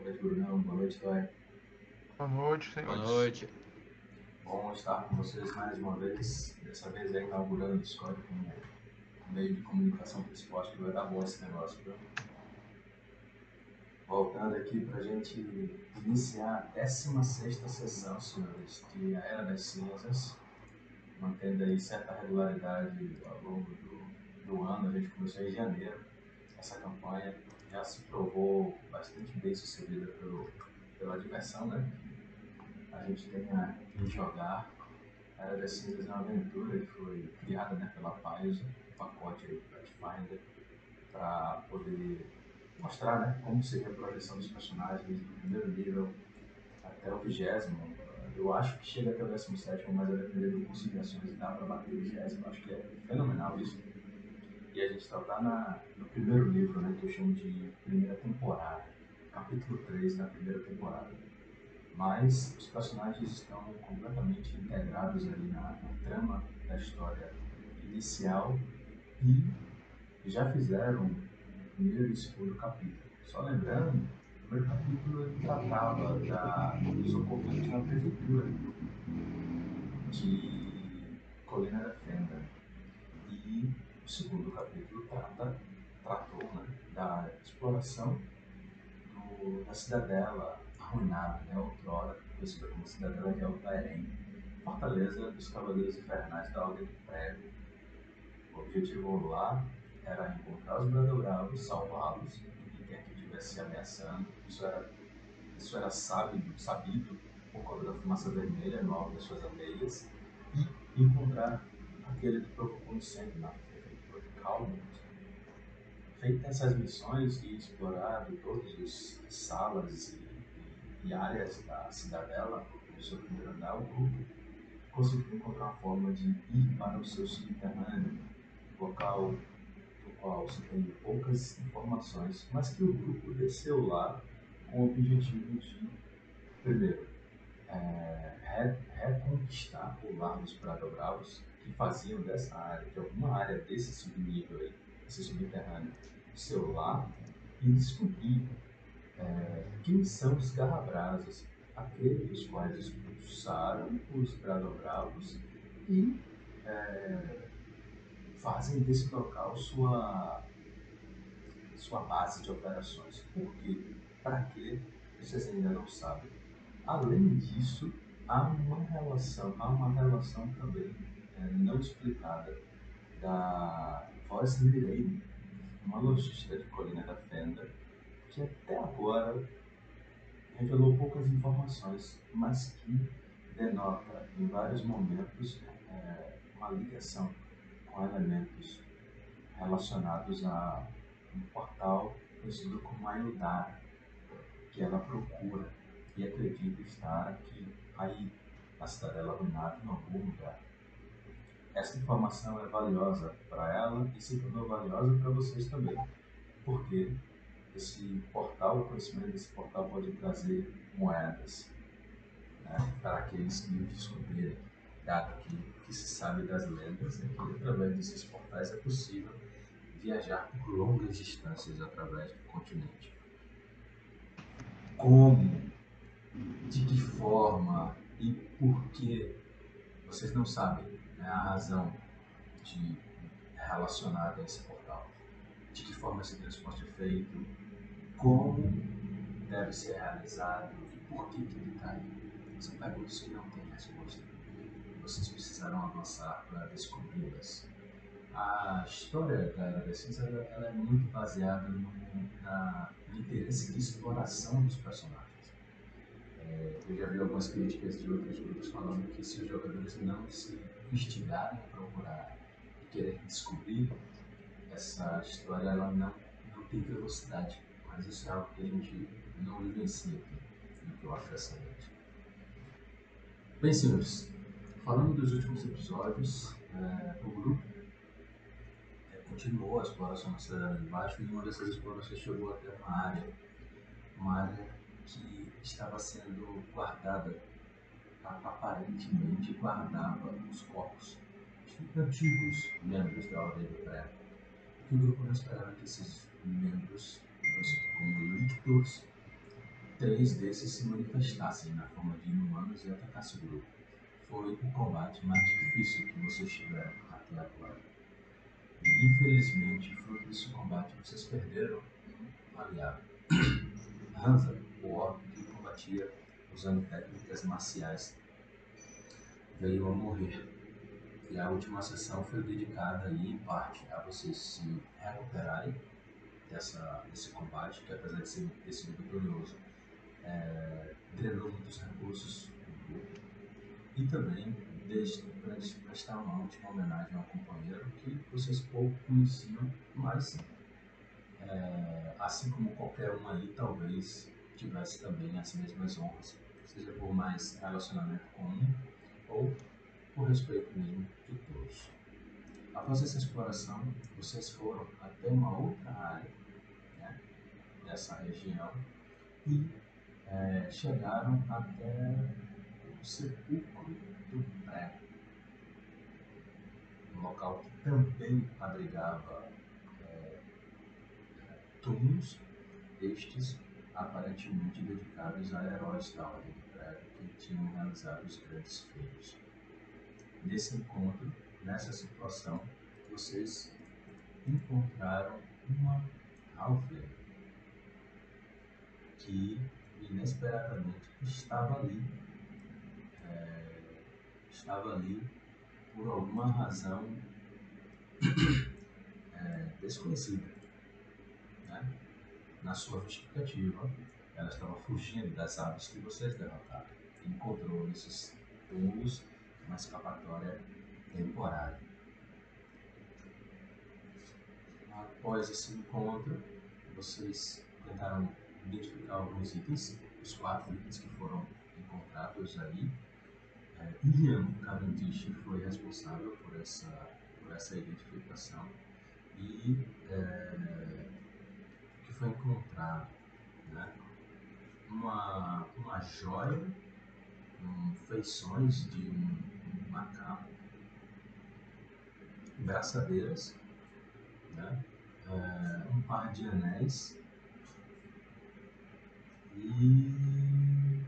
Boa noite, Brunão. Boa noite, Toy. Boa noite, Boa senhores. noite. Bom estar com vocês mais uma vez. Dessa vez aí inaugurando o Discord como meio de comunicação principal. Acho que vai dar bom esse negócio, viu? Voltando aqui pra gente iniciar a 16 sessão, senhores, de A Era das Cinzas. Mantendo aí certa regularidade ao longo do, do ano. A gente começou em janeiro. Essa campanha já se provou bastante bem sucedida pelo, pela diversão, né? a gente tenha em jogar. A Era das Cinzas é uma aventura que foi criada né, pela Paizo, o pacote Pathfinder, para poder mostrar né, como seria a projeção dos personagens do primeiro nível até o vigésimo. Eu acho que chega até o 17, mas vai depender do curso de ações e dá para bater o vigésimo. Acho que é fenomenal isso. E a gente está lá na, no primeiro livro, né, que eu chamo de primeira temporada, capítulo 3 da primeira temporada mas os personagens estão completamente integrados ali na, na trama da história inicial e já fizeram o primeiro e segundo capítulo. Só lembrando, o primeiro capítulo tratava da, dos ocorridos na prefeitura de Colina da Fenda e o segundo capítulo trata, tratou né, da exploração do, da cidadela arruinada, né, outrora conhecida como Cidadela de Altairém, fortaleza dos Cavaleiros Infernais da Ordem do Prego. O objetivo lá era encontrar os Bradobravos, salvá-los, de quem que estivesse se ameaçando. Isso era, isso era sabido, sabido por conta da fumaça vermelha no alto das suas aldeias, e encontrar aquele que provocou incêndio na Calmont. Feita essas missões e explorado todas as salas e e áreas da cidadela, no seu primeiro andar, o grupo conseguiu encontrar uma forma de ir para o seu subterrâneo, local do qual se tem poucas informações, mas que o grupo desceu lá com o objetivo de, primeiro, é, re reconquistar o lar dos Bravos, que faziam dessa área, de alguma área desse subnível aí, esse subterrâneo, seu lar, e descobrir é, quem são os garrabrasas, aqueles quais expulsaram os bradobravos e é, fazem desse local sua, sua base de operações. Por quê? Para quê? Vocês ainda não sabem. Além disso, há uma relação, há uma relação também não explicada da Voz Lady, uma lojista de Colina da Fenda, que até agora revelou poucas informações, mas que denota em vários momentos é, uma ligação com elementos relacionados a um portal conhecido como Ayudara, que ela procura e acredita estar aqui, aí, na cidadela arruinada, em algum lugar. Essa informação é valiosa para ela e se tornou valiosa para vocês também, porque esse portal, o conhecimento desse portal pode trazer moedas né, para aqueles que descobrirem, dado que, que se sabe das lendas, né, que através desses portais é possível viajar por longas distâncias através do continente. Como, de que forma? E por que vocês não sabem né, a razão de, relacionada a esse portal. De que forma esse transporte é feito, como deve ser realizado e por que, que ele está aí. São perguntas que não têm resposta. Vocês precisarão avançar para descobri-las. A história da Era ela, ela é muito baseada no, na, no interesse de exploração dos personagens. É, eu já vi algumas críticas de outros grupos falando que se os jogadores não se instigarem a procurar e querer descobrir essa história, ela não, não tem velocidade mas isso é algo que a gente não vivencia aqui, no que eu acho excelente. Bem, senhores, falando dos últimos episódios, é, o grupo continuou a exploração na cidade de e uma dessas explorações chegou até uma área, uma área que estava sendo guardada, aparentemente guardava os corpos de antigos membros da Ordem do Pré. Que o grupo não esperava que esses membros, como líquidos, três desses se manifestassem na forma de inumanos e atacassem o grupo. Foi o combate mais difícil que vocês tiveram até agora. E, infelizmente, fruto desse combate, vocês perderam um aliado. Hansa, o orc que combatia usando técnicas marciais, veio a morrer. E a última sessão foi dedicada aí, em parte, a vocês se recuperarem dessa, desse combate, que apesar de ser, ter sido vitorioso, é, drenou muitos recursos. E também para prestar uma última homenagem ao companheiro que vocês pouco conheciam, mas é, assim como qualquer um aí, talvez tivesse também as mesmas honras, seja por mais relacionamento com um ou por respeito mesmo de todos. Após essa exploração, vocês foram até uma outra área né, dessa região e é, chegaram até o sepulcro do pré, um local que também abrigava é, túmulos, estes aparentemente dedicados a heróis da Ordem que tinham realizado os grandes feitos. Nesse encontro, nessa situação, vocês encontraram uma Halfling que inesperadamente estava ali, é, estava ali por alguma razão é, desconhecida. Né? Na sua justificativa, ela estava fugindo das aves que vocês derrotaram. Encontrou nesses túmulos uma escapatória temporária. Após esse encontro, vocês tentaram identificar alguns itens, os quatro itens que foram encontrados aí. É, Ian Cavendish foi responsável por essa, por essa identificação e é, que foi encontrado, né? Uma, uma joia com feições de um, um macaco, braçadeiras, né? É, um par de anéis e.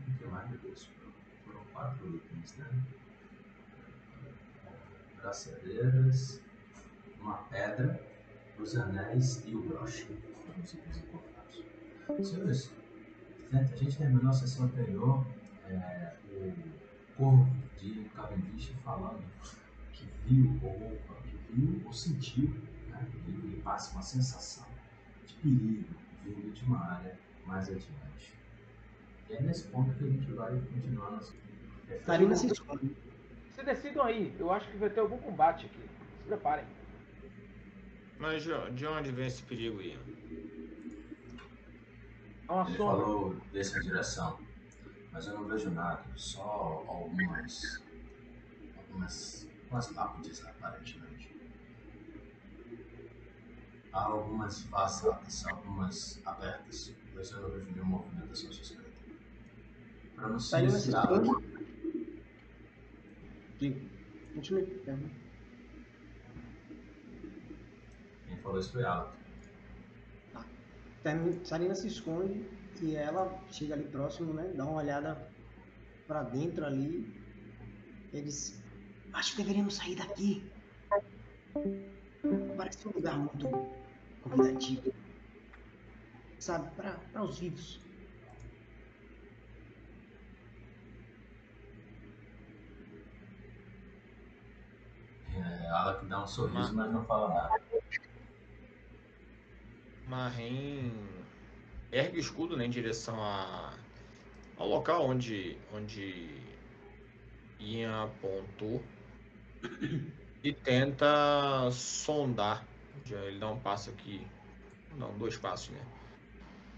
O que mais, meu Deus? Foram quatro itens, né? Braçadeiras, uma pedra, os anéis e o broche. Foram os itens encontrados. Senhores, a gente terminou a sessão anterior, é, o corvo de Cavendish falando que viu, ou que viu ou sentiu, né? ele, ele passa uma sensação de perigo vindo de uma área mais adiante. E é nesse ponto que a gente vai continuar nossa. Tarina se esconde. Se decidam aí, eu acho que vai ter algum combate aqui. Se preparem. Mas de onde vem esse perigo, Ian? Uma Ele sombra. falou dessa direção, mas eu não vejo nada, só algumas. algumas. algumas lápides aparentemente. Há algumas vazadas, algumas abertas, mas eu não vejo nenhuma movimentação suspeita. Para não se Tarina se desviar, esconde. Digo, continue. Quem falou isso foi ela. Sarina se esconde e ela chega ali próximo, né? Dá uma olhada pra dentro ali. Eles. Acho que deveríamos sair daqui. Parece um lugar muito convidativo. Sabe, para os vivos. É, ela que dá um sorriso, mas não fala nada. Marrim ergue o escudo né, em direção a, ao local onde, onde Ian apontou e tenta sondar. Ele dá um passo aqui, não, dois passos, né?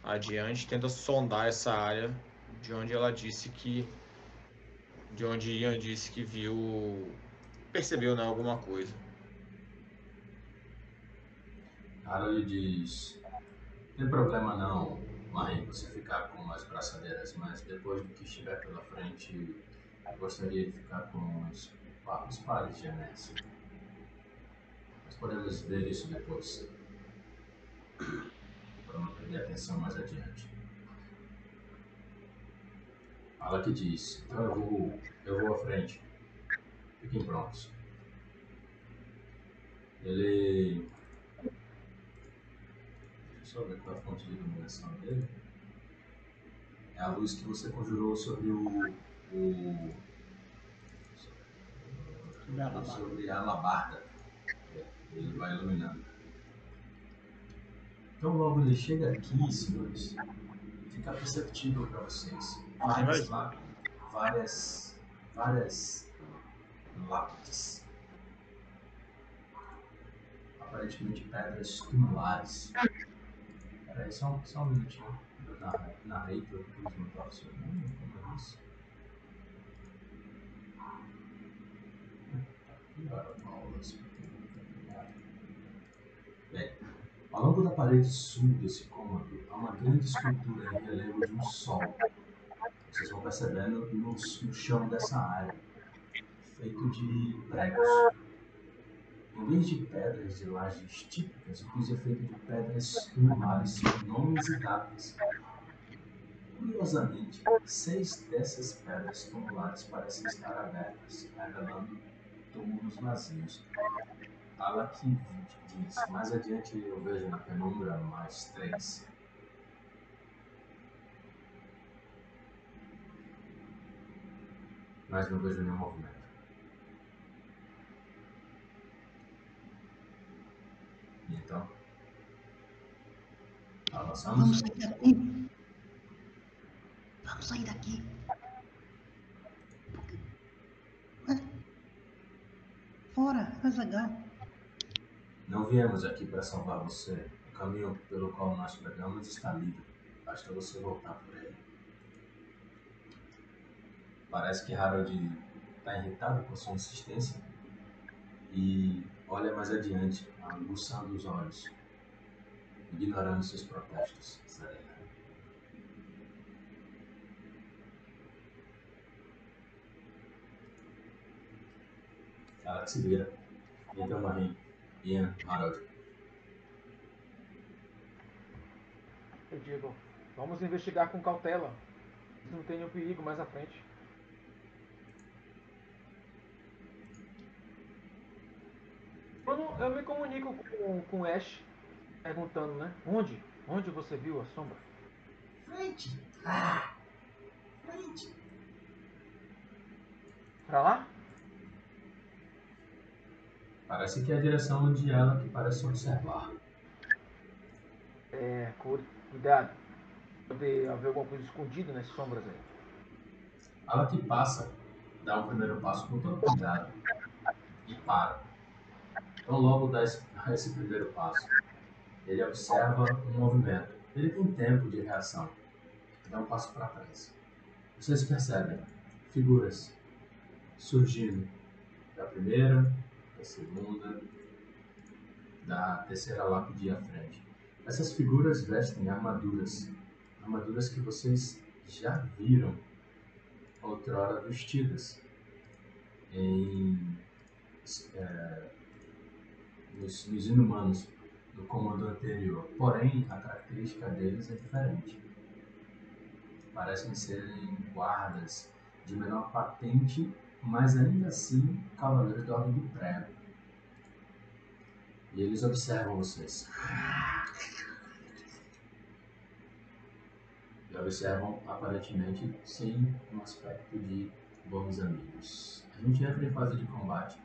Adiante, tenta sondar essa área de onde ela disse que. De onde Ian disse que viu. Percebeu né, alguma coisa. Harold diz: Tem problema não, mãe, você ficar com as braçadeiras, mas depois do que estiver pela frente, eu gostaria de ficar com os, os pares de Anésio. Nós podemos ver isso depois. Para não perder atenção mais adiante. Fala que diz: Então eu vou, eu vou à frente. Fiquem prontos. Ele. Qual é a fonte de iluminação dele. É a luz que você conjurou sobre o. o Sobre a alabarda. sobre alabarda. Ele vai iluminando. Então logo ele chega aqui, senhores, fica perceptível para vocês. Várias Imagina. lápides, várias, várias lápides. Aparentemente pedras tumulares. Peraí, só, um- só um minutinho. Na, narrei para os nome, como é isso? Bem, ao longo da parede sul desse cômodo há uma grande escultura em relevo de um sol. Vocês vão percebendo no, no chão dessa área, feito de pregos. Em vez de pedras de lajes típicas, o piso é feito de pedras sem nomes e datas. Curiosamente, seis dessas pedras tumulares parecem estar abertas, revelando túmulos vazios. Alaki diz, mais adiante eu vejo na penumbra mais três. Mas não vejo nenhum movimento. Então? Vamos Avançamos? sair daqui. Vamos sair daqui. Fora, Azaghal. Não viemos aqui para salvar você. O caminho pelo qual nós pregamos está livre. Basta você voltar por ele. Parece que Harold está irritado com sua insistência e olha mais adiante, aguçando os olhos, ignorando seus protestos. Serena. Se vira. Então, Marim, Ian, Harold. Eu digo, vamos investigar com cautela. Não tem nenhum perigo mais à frente. Quando eu me comunico com, com o Ash, perguntando, né? Onde? Onde você viu a sombra? Frente! Ah! Frente! Pra lá? Parece que é a direção onde ela que parece observar. É, cu- cuidado. Pode haver alguma coisa escondida nas sombras aí. Ela que passa, dá o primeiro passo com todo cuidado e para. Então logo dá esse, dá esse primeiro passo. Ele observa um movimento. Ele tem tempo de reação. Dá um passo para trás. Vocês percebem figuras surgindo da primeira, da segunda, da terceira lápide à frente. Essas figuras vestem armaduras, armaduras que vocês já viram outrora vestidas em, é, nos, nos inumanos do comando anterior. Porém, a característica deles é diferente. Parecem serem guardas de menor patente, mas ainda assim cavaleiros da ordem do prego. E eles observam vocês. E observam aparentemente sem um aspecto de bons amigos. A gente entra em fase de combate,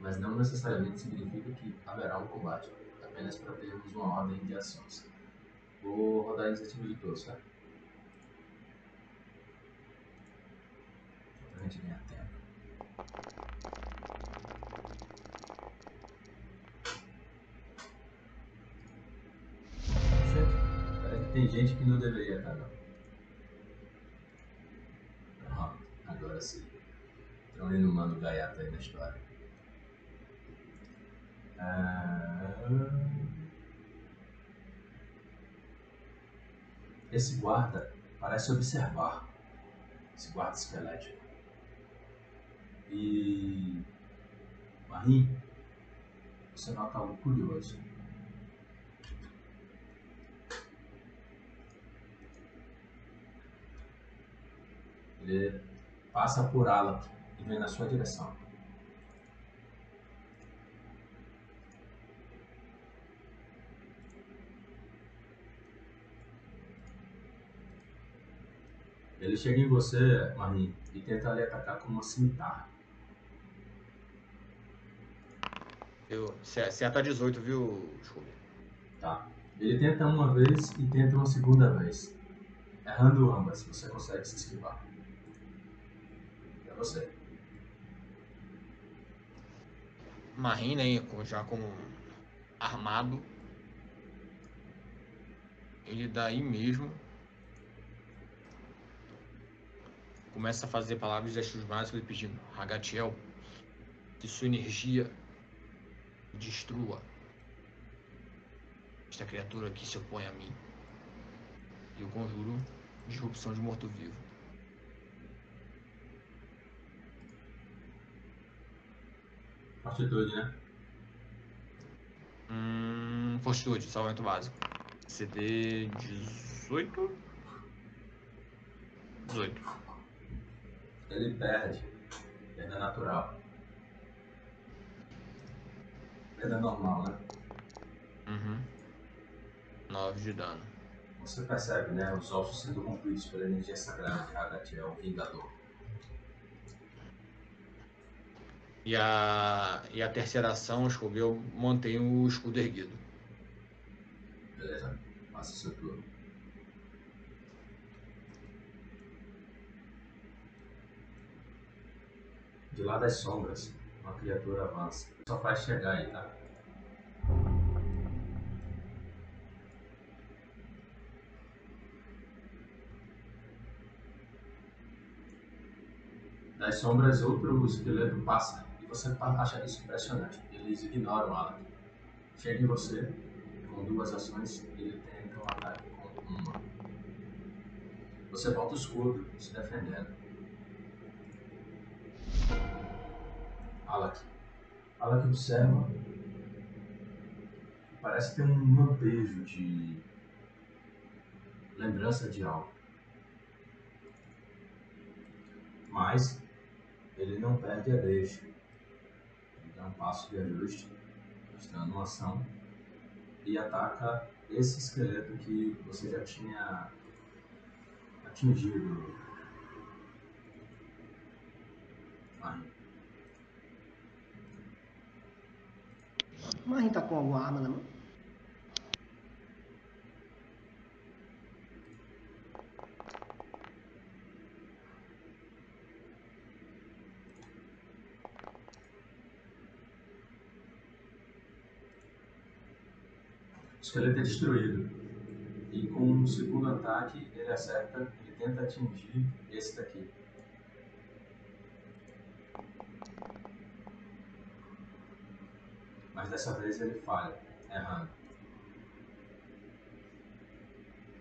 mas não necessariamente significa que haverá um combate, apenas para termos uma ordem de ações. Vou rodar a iniciativa de todos, tá? Pra gente ganhar tempo. Parece que tem gente que não deveria estar, não. Pronto, agora sim. Estão indo mano gaiato aí na história. É, Esse guarda parece observar esse guarda esquelético. E. Marim, você nota algo curioso. Ele passa por ala e vem na sua direção. Ele chega em você, Marim, e tenta lhe atacar com uma cimitarra. Eu, seta 18, viu, Scooby? Tá. Ele tenta uma vez e tenta uma segunda vez. Errando ambas, você consegue se esquivar. É você. Marim, né, já com armado. Ele daí mesmo começa a fazer palavras e gestos mágicos pedindo Hagatiel, que sua energia destrua esta criatura que se opõe a mim. E eu conjuro disrupção de morto-vivo. Fortitude, né? Hum, fortitude, salvamento básico. CD 18? 18. Ele perde. Perda natural. Perda normal, né? Uhum. 9 de dano. Você percebe, né? Os ossos sendo rompidos pela energia sagrada de Hagatiel, o Vingador. E a, e a terceira ação, Scooby, eu mantenho o escudo erguido. Beleza? Passa o seu turno. De lá das sombras, uma criatura avança. Só faz chegar aí, tá? Das sombras, outro esqueleto passa. E você acha isso impressionante. Eles ignoram Alan. Chega em você, com duas ações, ele tenta um ataque com uma. Você volta o escudo, se defendendo. Alak. Alak observa. Parece ter um lampejo de lembrança de algo. Mas ele não perde a deixa. Ele dá um passo de ajuste, mostrando uma ação, e ataca esse esqueleto que você já tinha atingido. Marim. Marim tá com alguma arma na mão? O esqueleto é destruído. E com o segundo ataque, ele acerta, ele tenta atingir esse daqui. Mas dessa vez ele falha, errando.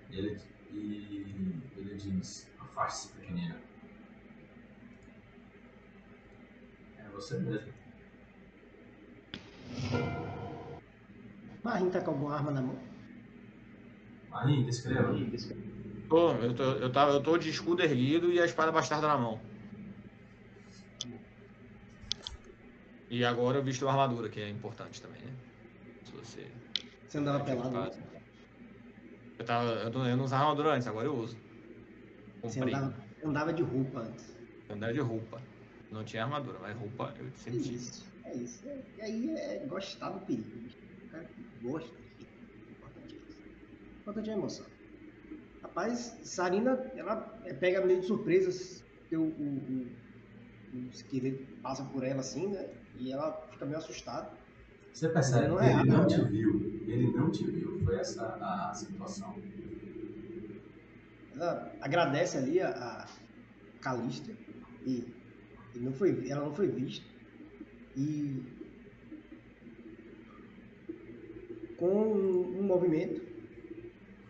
Ele, e ele diz, afaste-se pequenina. É você mesmo. Marim tá com alguma arma na mão? Marim, descreva. Tô, eu, tô, eu, tava, eu tô de escudo erguido e a espada bastarda na mão. E agora eu visto uma armadura, que é importante também, né? Se você. Você andava pelado? Eu, tava, eu, não- eu não usava armadura antes, agora eu uso. Você Comprei. andava, andava de roupa antes. Eu andava de roupa. Não tinha armadura, mas roupa eu É sempre tive. isso. É isso. É, e aí é gostar do perigo. O cara que gosta. O importante é isso. Importante é a emoção. Rapaz, Sarina, ela é, pega meio de surpresa. O, o, o, o esqueleto passa por ela assim, né? E ela fica meio assustada. Você percebe Ele não é ele não né? te viu. Ele não te viu. Foi essa a situação. Ela agradece ali a, a Calista e, e não foi, ela não foi vista. E com um, um movimento,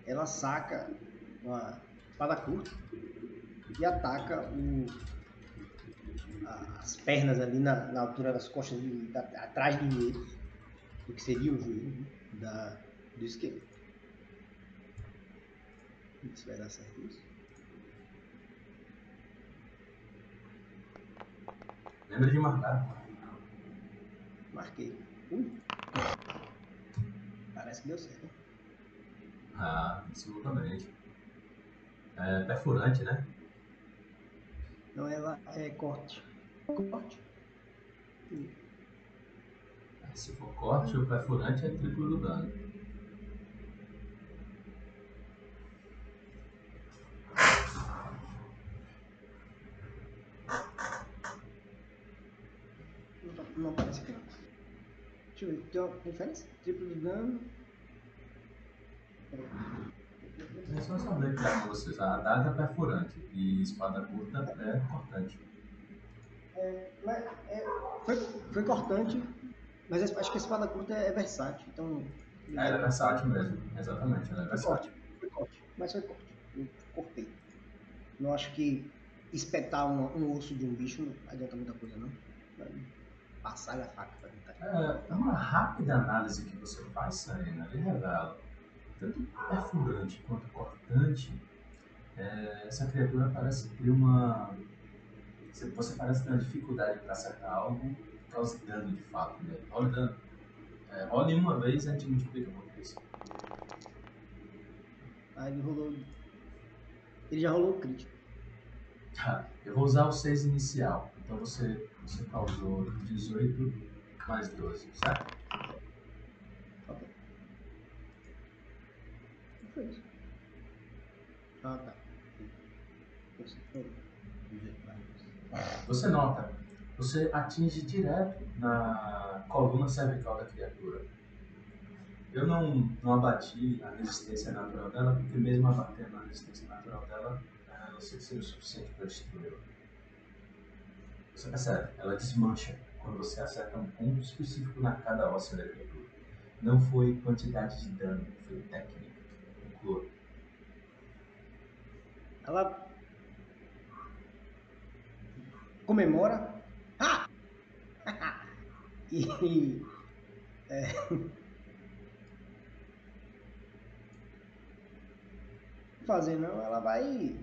ela saca uma espada curta e ataca o, as pernas ali na, na altura das costas, da, atrás do joelho, do que seria o joelho né, da, do esqueleto. Se vai dar certo isso. Lembra de marcar. Marquei. Ui. Parece que deu certo. Ah, absolutamente. É perfurante, né? Não, ela é corte. Corte? Se for corte, o perfurante é triplo do dano. Não, não aparece aqui. Deixa eu ver. Tem uma diferença? Triplo do dano. É só saber que com vocês. A adaga é perfurante e espada curta é cortante. É, mas é, foi, foi cortante, mas acho que a espada curta é versátil. Então. É, é versátil mesmo. Exatamente, ela é Foi versátil. corte, foi corte. Mas foi corte. Eu cortei. Não acho que espetar um, um osso de um bicho não adianta muita coisa, não. Passar a faca pra tentar. É, uma rápida análise que você faz, Serena, ele revela tanto perfurante quanto cortante. é, essa criatura parece ter uma. Você, você parece ter uma dificuldade para acertar algo que cause dano de fato nele. Rola dano. É, role uma vez e a gente multiplica por três. Aí ele rolou. Ele já rolou o crítico. Tá, eu vou usar o 6 inicial. Então você, você causou 18 mais 12, certo? Ok. O que foi isso? Ah, tá. Você foi. Você nota, você atinge direto na coluna cervical da criatura. Eu não, não abati a resistência natural dela, porque mesmo abatendo a resistência natural dela, ela não sei se seria o suficiente para destruí-la. Você percebe, ela desmancha quando você acerta um ponto específico na cada óssea da criatura. Não foi quantidade de dano, foi técnica. Conclua. Ela comemora. Ah! e. É... Fazer não, ela vai.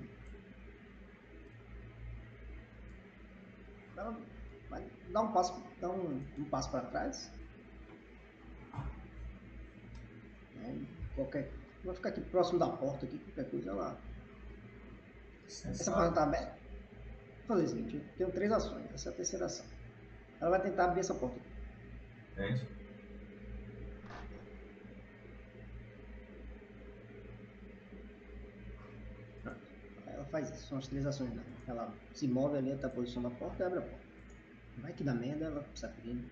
Ela vai dar um passo, dar um, um passo para trás. Né? Qualquer. Vai ficar aqui próximo da porta aqui, qualquer coisa ela. Essa porta está aberta. Vou fazer o seguinte, eu tenho três ações, essa é a terceira ação. Ela vai tentar abrir essa porta. Entende? Aí Ela faz isso, são as três ações dela. Ela se move ali até a posição da porta e abre a porta. Vai que dá merda, ela sai correndo,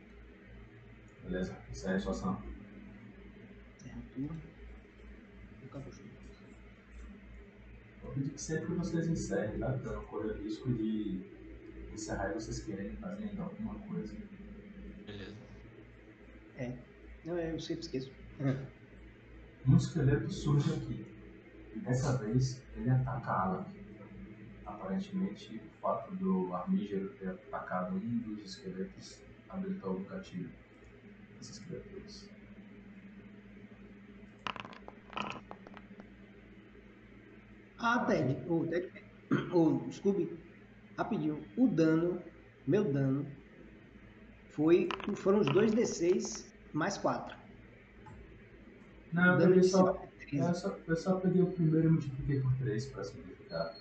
Beleza? Isso é a sua ação. encerra o turno. E acabou pedir que sempre que vocês encerrem, tá? Pra não correr o risco de encerrar e vocês querem fazer ainda alguma coisa. Beleza. Não, eu sempre esqueço. Um esqueleto surge aqui. E dessa vez ele ataca a Alan. Aparentemente, o fato do armígero ter atacado um dos esqueletos habilitou o gatilho dessas criaturas. Ah, Ted, o Ted, o Scooby, rapidinho. O dano, meu dano, foi, foram os dois D6 mais 4. Não, eu dano inicial só, é 13. eu só, eu só peguei o primeiro e multipliquei por 3 para simplificar.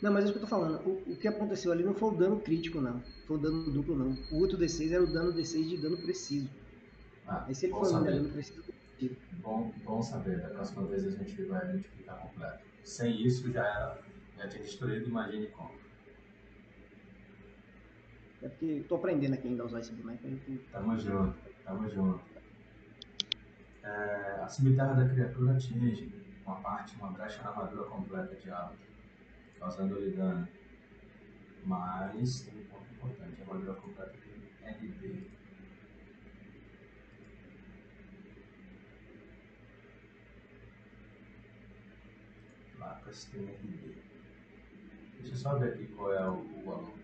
Não, mas é isso que eu tô falando. O, o que aconteceu ali não foi o dano crítico, não. Foi o dano duplo, não. O outro D6 era o dano D6 de dano preciso. Ah, Aí se ele for saber. dano preciso, Bom, bom saber, da próxima vez a gente vai multiplicar completo. Sem isso já era, já tinha destruído, imagine como. é porque eu tô aprendendo aqui ainda a usar esse boneco. eu- Tamo junto, tamo junto. É, a cimitarra da criatura atinge uma parte, uma brecha na armadura completa de Alan, causando-lhe dano. Mas tem um ponto importante, a armadura completa tem RD. Placas RD. Deixa eu só ver aqui qual é o, o valor.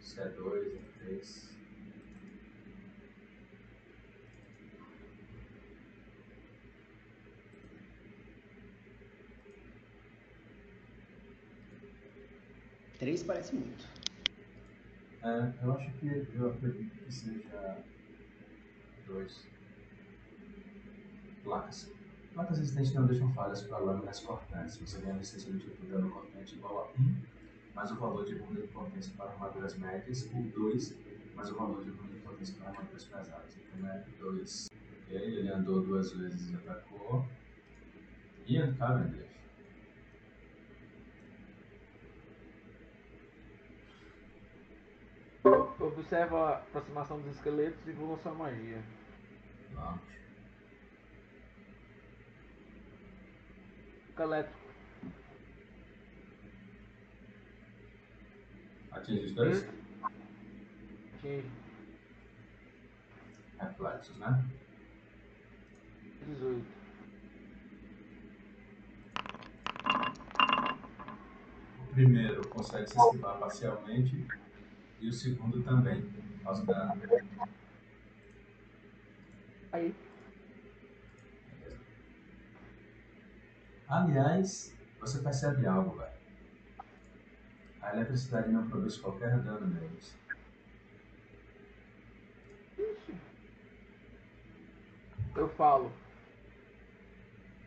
Se é 2, é 3. Três parece muito. É, eu acho que eu acredito que seja 2. Placas. Placas resistentes não deixam falhas para lâminas cortantes. Você ganha resistência do tipo dano cortante igual a 1, mais o valor de runa de potência para armaduras médias, ou 2, mais o valor de runa de potência para armaduras pesadas. Então é 2. Ok, ele andou duas vezes e atacou. Ian Cavendish. Observa a aproximação dos esqueletos e voa sua magia. Vamos. Elétrico. Atinge os dois? Atinge. Reflexos, né? 18. O primeiro consegue se esquivar parcialmente e o segundo também, causa dano. Aí. Aliás, você percebe algo, velho. A eletricidade não produz qualquer dano neles. Eu falo.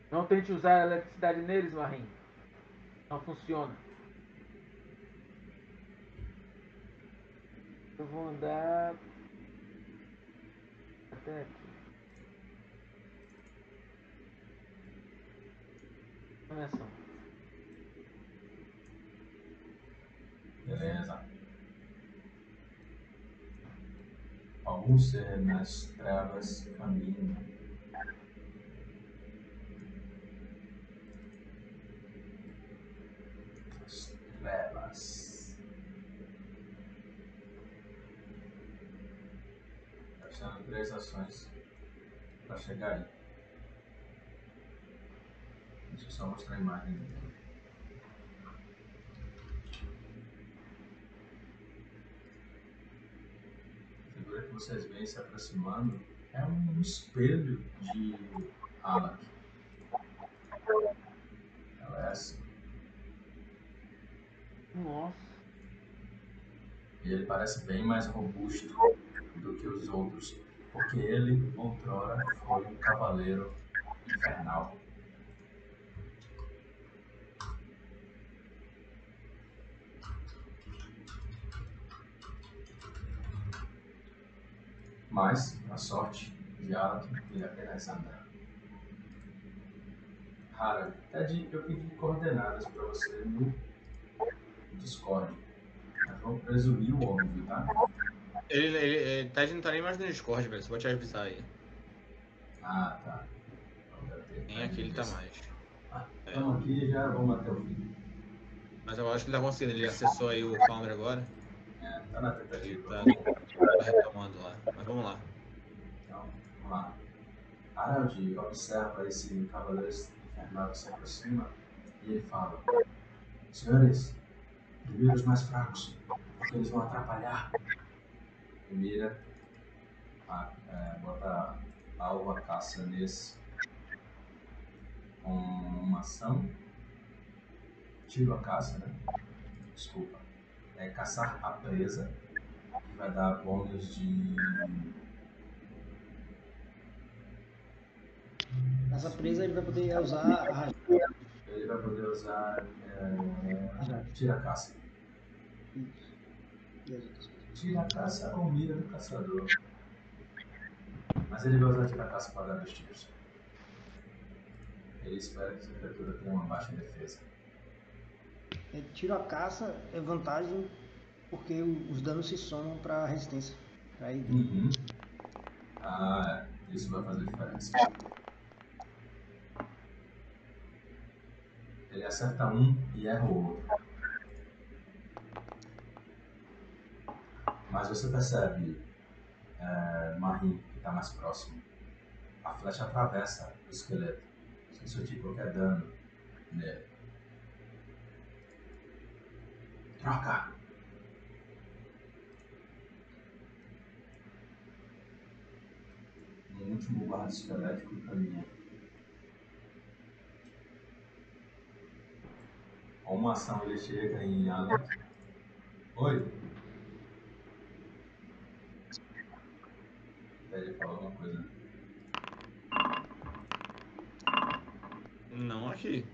Não tente usar a eletricidade neles, Marim. Não funciona. Eu vou andar até aqui. Começou. Beleza. Algum ser nas trevas caminha. As trevas. Gastando três ações para chegar aí. Deixa eu só mostrar a imagem dele. A figura que vocês veem se aproximando é um espelho de Alak. Ela é assim. Nossa. E ele parece bem mais robusto do que os outros, porque ele, outrora, foi um cavaleiro infernal. Mas, a sorte de Alak, ele apenas anda. Harald, Ted, eu pedi coordenadas para você no Discord. Mas vamos presumir o óbvio, tá? Ele, ele, ele Ted não tá nem mais no Discord, velho. Você pode te avisar aí. Ah, tá. Nem aqui ele tá mais. Ah, Então aqui já vamos até o fim. Mas eu acho que ele tá conseguindo. Ele acessou aí o Founder agora. É, tá na tentativa. tá, tá retomando lá. Mas vamos lá. Então, vamos lá. Harald observa esse cavaleiro infernal que se aproxima e ele fala: Senhores, primeiro os mais fracos, porque eles vão atrapalhar. E mira, a, é, bota alvo a caça nesse com uma ação. Tiro a caça, né? Desculpa. É caçar a presa, que vai dar bônus de Essa presa ele vai poder usar a Ele vai poder usar é, tira caça. Tira caça ou mira do caçador. Mas ele vai usar tira caça para dar dois tiros. Ele espera que essa criatura tenha uma baixa defesa. É, tiro a caça é vantagem porque os danos se somam para a resistência. Aí, Uhum. Ah. Isso vai fazer diferença. Ele acerta um e erra o outro. Mas você percebe, é, Marim, que está mais próximo. A flecha atravessa o esqueleto, sem sentir qualquer dano nele. Troca! O último guarda esquelético caminha. Com uma ação ele chega em Alex. Oi? Ele falou alguma coisa. Não aqui.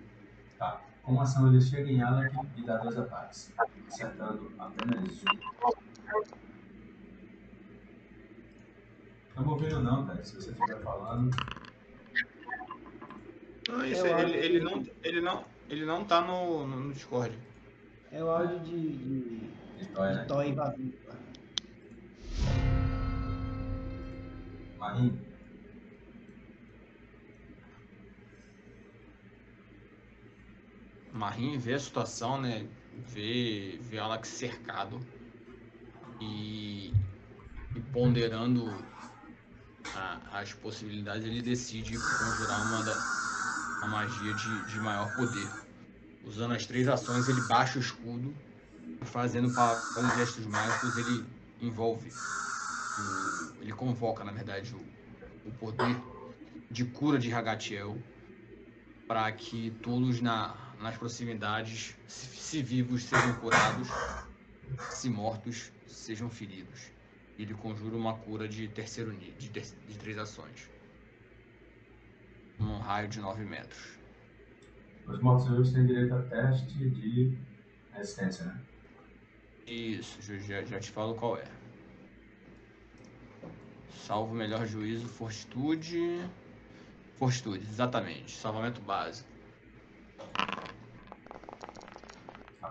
Tá. Com uma ação ele chega em Alec e dá dois ataques, acertando apenas um. Não me ouvindo não, cara. Se você estiver falando. Não, isso, Eu ele, ele, não, ele, não, ele não tá no, no, no Discord. É o áudio de, de, Então, é, de né? toy vazio. tá? Marim, Marim vê a situação, né? Vê, vê Alex cercado e, e ponderando a- as possibilidades, ele decide conjurar uma, da, magia de, de maior poder. Usando as três ações, ele baixa o escudo fazendo os gestos mágicos, ele envolve. o- ele convoca, na verdade, o, o poder de cura de Ragatiel para que todos na, nas proximidades, se, vivos, sejam curados, se mortos, sejam feridos. Ele conjura uma cura de terceiro nível, de, ter- de três ações. Num raio de 9 metros. os mortos-vivos têm direito a teste de resistência, né? Isso, já- já, já te falo qual é. Salvo melhor juízo, fortitude. Fortitude, exatamente. Salvamento básico.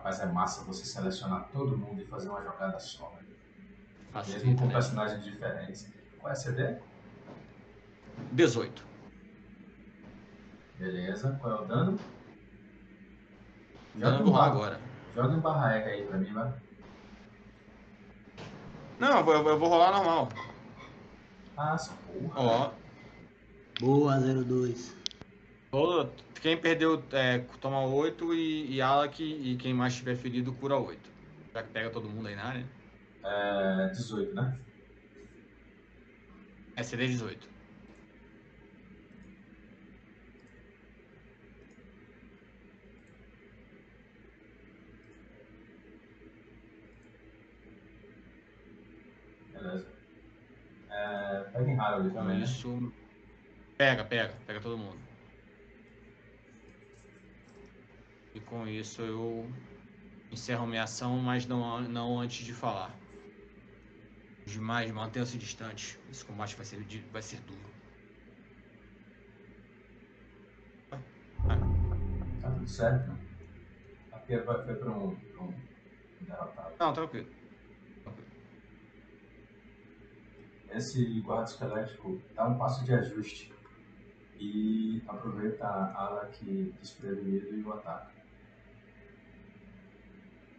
Rapaz, é massa você selecionar todo mundo e fazer uma jogada só, né? Mesmo Facilita, com né? personagens diferentes. Qual é a CD? 18. Beleza. Qual é o dano? Em vou rolar barra- agora. Joga em barra aí pra mim, vai. Não, eu vou, eu vou rolar normal. Ah, porra. Ó, Boa, 02. Todo, quem perdeu é, toma 8 e, e Alak e quem mais tiver ferido cura 8. Já que pega todo mundo aí na área. É 18, né? É CD 18. Beleza. É, pega em Harold Com também, né? isso. Pega, pega, pega todo mundo. E com isso eu encerro minha ação, mas não, não antes de falar. Os demais mantenham-se distantes. Esse combate vai ser, vai ser duro. Tá tudo certo. Aqui vai- foi pra um, pra um derrotado. Não, tranquilo. Tranquilo. Esse guarda esquelético dá um passo de ajuste e aproveita a ala que desprevenido e o ataca.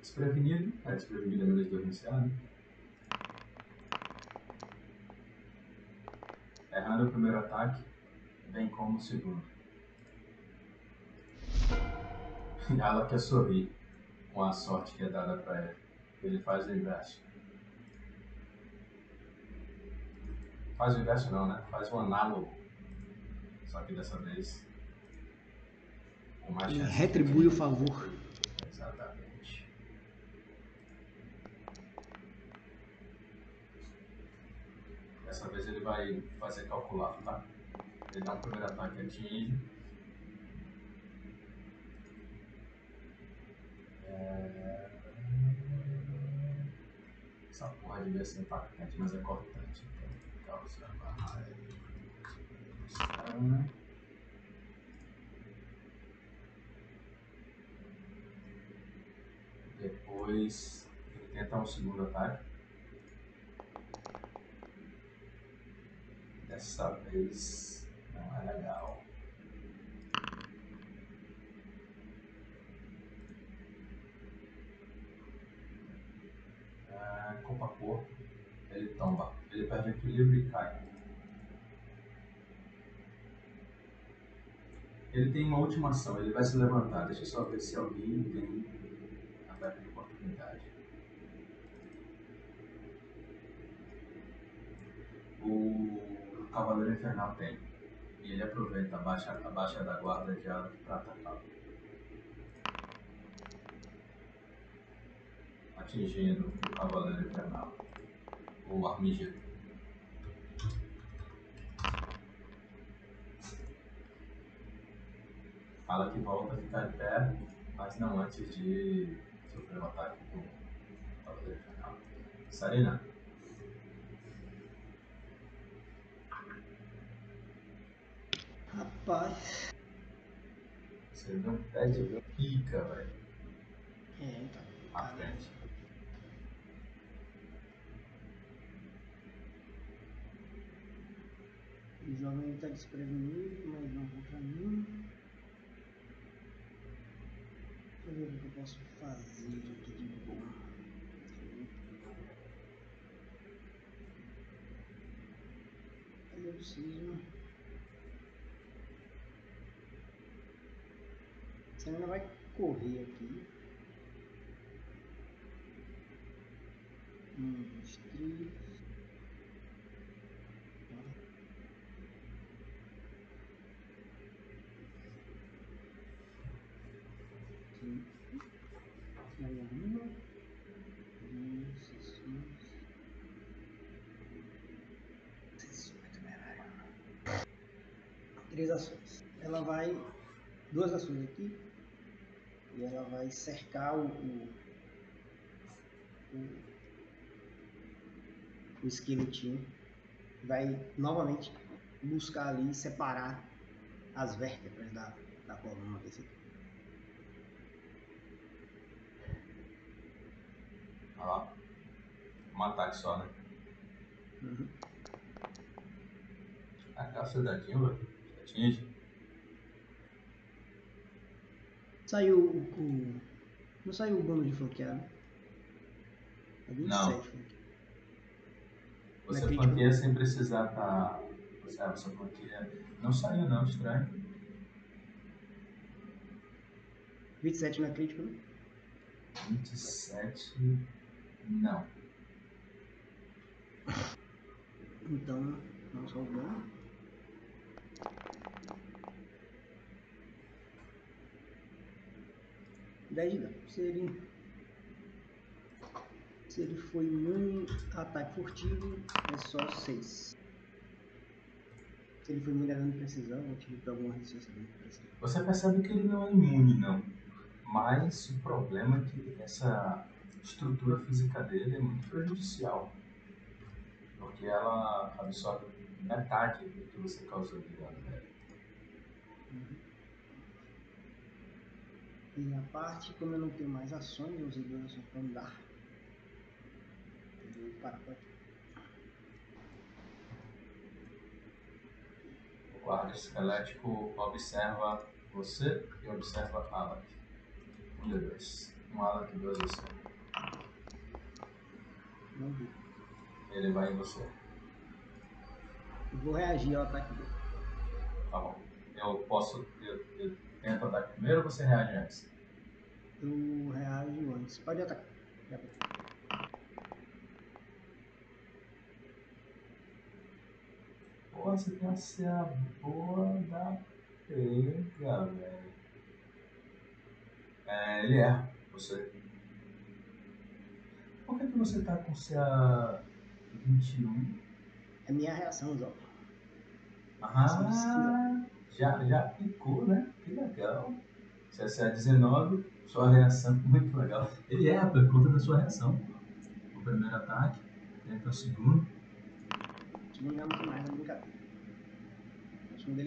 Desprevenido, é desprevenido é menos dois iniciar, né? Errando o primeiro ataque, bem como o segundo. E a ala quer sorrir com a sorte que é dada para ele. Ele faz o inverso. Faz o inverso não, né? Faz o análogo. Só que dessa vez com mais retribui o favor. Exatamente. Dessa vez ele vai fazer calculado, tá? Ele dá um primeiro ataque atinge. É... Essa porra devia ser impactante, mas é cortante. Então, causa barra. Depois ele tenta um segundo ataque. Dessa vez não é legal. Ah, Culpa corpo. Ele tomba. Ele perde o equilíbrio e cai. Ele tem uma última ação, ele vai se levantar. Deixa eu só ver se alguém tem ataque de oportunidade. oportunidade. O Cavaleiro Infernal tem. E ele aproveita a baixa, a baixa da guarda de Alec para atacá-lo. Atingindo o Cavaleiro Infernal. O Armígero. Fala que volta a ficar de pé, mas não antes de sofrer um ataque com o Cavaleiro Infernal. Sarina. Rapaz. Você deu um pé de pica, velho. É, tá. À frente. O jovem tá desprevenido, mas não contra mim. Deixa eu ver o que eu posso fazer aqui de bom. Aí eu preciso. Você ainda vai correr aqui. Um, dois, três. Aí é uma, duas. Seis, caralho. Três ações. Ela vai. Duas ações aqui. E ela vai cercar o. o, o, o esqueletinho. Vai novamente buscar ali e separar as vértebras da, da coluna desse aqui. Olha lá. Um ataque só, né? Uhum. A caça da Dilma atinge. Saiu o, o- Não saiu o bônus de flanquear, né? É 27 Não. flanquear. Você flanqueia sem precisar tá. Você, você flanqueia. Não saiu não, estranho. 27 não é crítico, né? 27. Não. Então, não só dano. Se ele. Se ele foi imune a ataque furtivo, é só 6. Se ele foi imune a dano de precisão, eu tive alguma resistência de precisão. Você percebe que ele não é imune, não. Mas o problema é que essa estrutura física dele é muito prejudicial. Porque ela absorve metade do que você causou de dano nele. E a parte, como eu não tenho mais ações, eu usei duas ações para andar. Eu vou parar por aqui. O guarda esquelético observa você e observa Alec. Um de dois. Um Alec e dois você. Não vi. Ele vai em você. Eu vou reagir ao ataque dele. Tá bom. Eu posso. Eu, eu tento atacar primeiro ou você reage antes? Eu reajo antes. Pode atacar. Pô, você tem uma CA boa da pega, velho. É, ele erra você. Por que, que você tá com CA 21? É minha reação, Zó. Ah, já, já picou, né? Que legal. Se é CA 19, sua reação muito legal. Ele erra por conta da sua reação. O primeiro ataque, tenta o segundo. O segundo não brincadeira.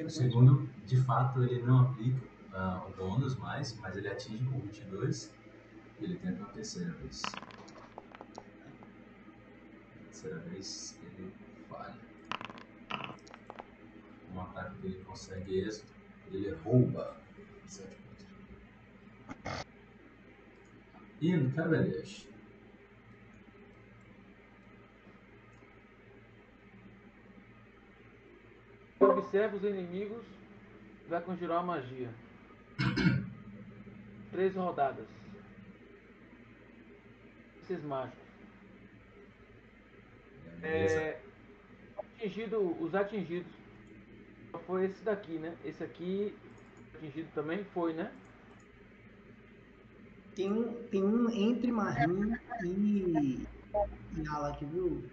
O segundo de fato, ele não aplica ah, o bônus mais, mas ele atinge com 22. E ele tenta uma terceira vez. Terceira vez ele falha. Um ataque que ele consegue êxito, ele rouba. Sete pontos. E no Cavaliers. Observa os inimigos e vai conjurar uma magia. Três rodadas. esses mágicos. É, atingido, os atingidos. Foi esse daqui, né? Esse aqui atingido também foi, né? Tem um, tem um entre Marim e, e Alak, viu?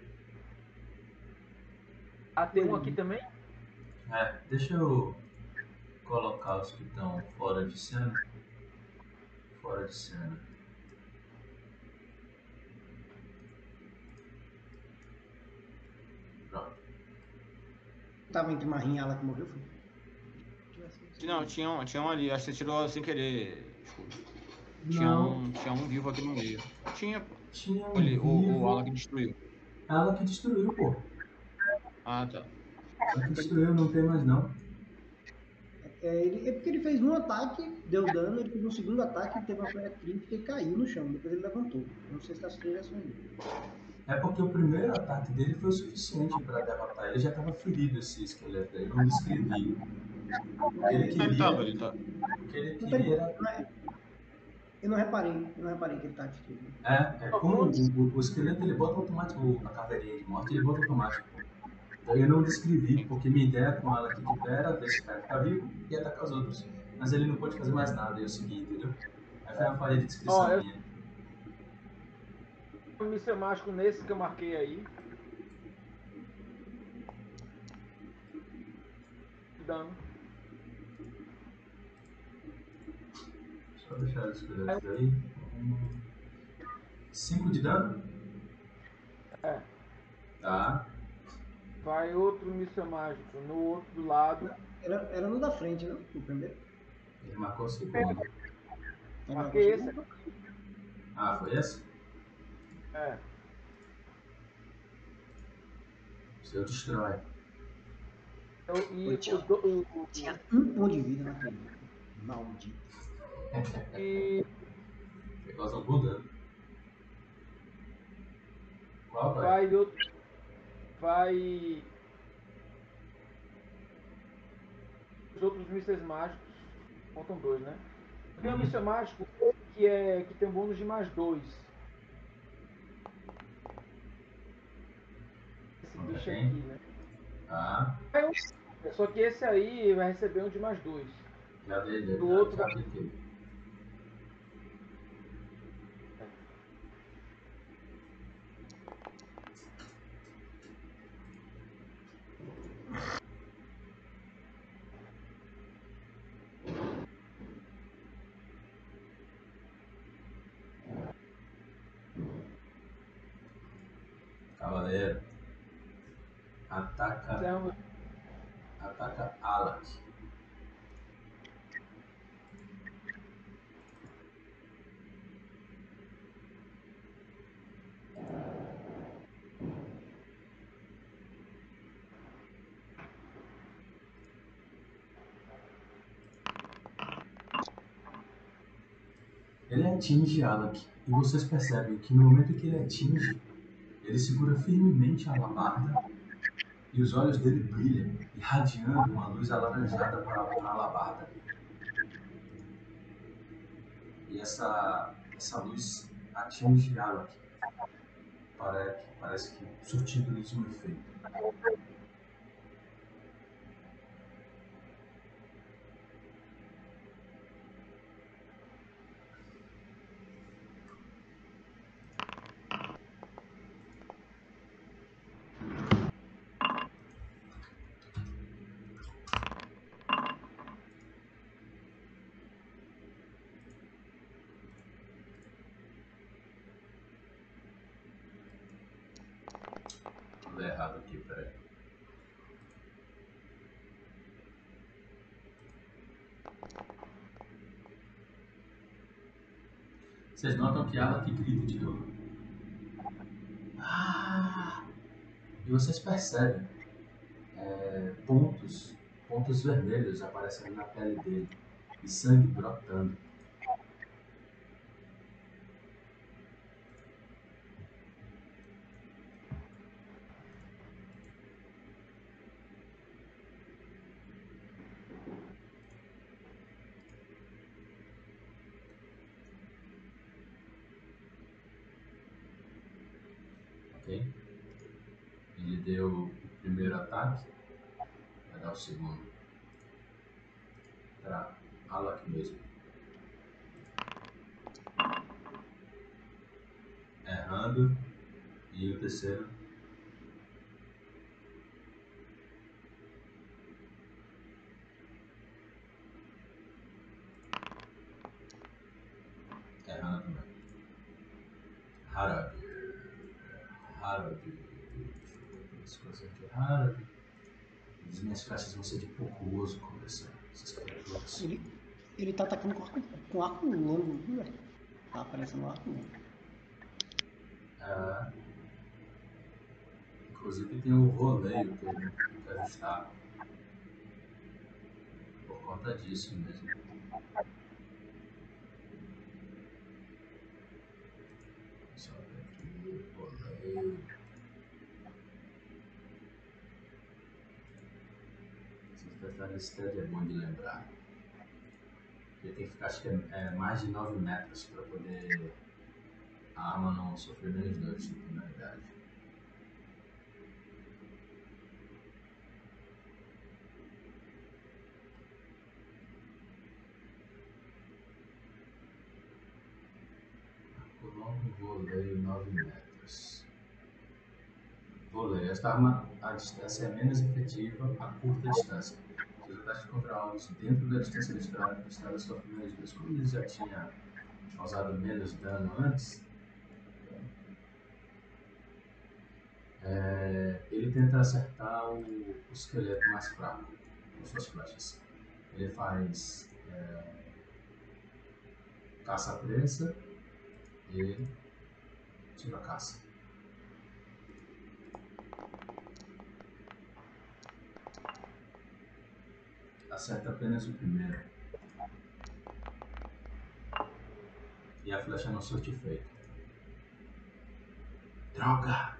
Ah, tem um aqui também? É, deixa eu colocar os que estão fora de cena. Fora de cena. Pronto. Tava entre Marim e Alak que morreu, foi? Não, tinha um, tinha um ali, acho que você tirou sem querer. Tinha Não. um, tinha um vivo aqui no meio. Tinha, pô. Tinha um Ali, o, vivo. o Alan que destruiu. Ela que destruiu, pô. Ah, tá. Ela que destruiu, não tem mais não. É, ele- é porque ele fez um ataque, deu dano, ele fez um segundo ataque, teve uma falha crítica e caiu no chão. Depois ele levantou. Não sei se tá sujeito a ainda. É porque o primeiro ataque dele foi o suficiente pra derrotar. Ele já tava ferido esse esqueleto aí, eu não descrevi. O que ele Ele queria, tava, ele tá. o que ele queria era é- Eu não reparei, eu não reparei que ele tá destruído. É, é como o, o, o esqueleto ele bota automático a caveirinha de morte, ele bota automático. Então eu não descrevi, porque minha ideia com ela aqui pé era ver se o cara ficar vivo e atacar os outros. Mas ele não pôde fazer mais nada, eu segui, entendeu? Aí foi uma falha de descrição Ó, eu- minha. Um míssil mágico nesse que eu marquei aí. Dano. Só deixar os esqueletos aí. Um, cinco de dano? É. Tá. Vai outro míssil mágico no outro lado. Era, era no da frente, não? O primeiro. Ele marcou o segundo. Tem Marquei esse? Ah, foi esse? É. O seu destrói. Eu- e, os do- o- o- Tinha um ponto de vida naquele. Maldito. e Você causa algum dano. Qual, pai? vai outro. Vai. Os outros mísseis mágicos. Faltam dois, né? Tem um míssil mágico que, é, que tem um bônus de mais dois. Bicho Ok. aqui, né? Tá. Só que esse aí vai receber um de mais dois. Já dei, já, Do já, outro já da- apliquei. Cavaleiro. Ataca, Então, ataca Alak. Ele atinge Alak e vocês percebem que no momento que ele atinge, ele segura firmemente a alabarda e os olhos dele brilham, irradiando uma luz alaranjada para a alabarda. E essa, essa luz atinge Alak. Parece, parece que surtindo lhes um efeito. Tudo errado aqui, peraí. Vocês notam que ela que grita de dor. Ah! E vocês percebem é, pontos, pontos vermelhos aparecendo na pele dele e sangue brotando. Ele deu o primeiro ataque. Vai dar o segundo. Pra Alak mesmo. Errando. E o terceiro. Errando também. Harabi. Harabi. Deixa eu ver aqui as coisas aqui. Harabi. As minhas flechas vão ser de pouco uso essa, essas criaturas. Ele, ele tá atacando com arco, com arco longo, viu, velho? Tá aparecendo um arco longo. É, inclusive tem o roleio que ele tem que ajustar. Por conta disso mesmo. Só ver aqui, roleio. Steady é bom de lembrar. Ele tem que ficar, acho que é, é mais de 9 metros para poder a arma não sofrer menos danos de penalidade. Arco longo, voleio 9 metros. Voleio. Esta arma, a distância é menos efetiva a curta distância. Se ataques contra alvos dentro da distância listrada, listrada sofrem menos danos. Como ele já tinha causado menos dano antes, É, ele tenta acertar o, o esqueleto mais fraco com suas flechas. Ele faz é, caça-presa e tira Acerta apenas o primeiro. E a flecha não surte efeito. Droga!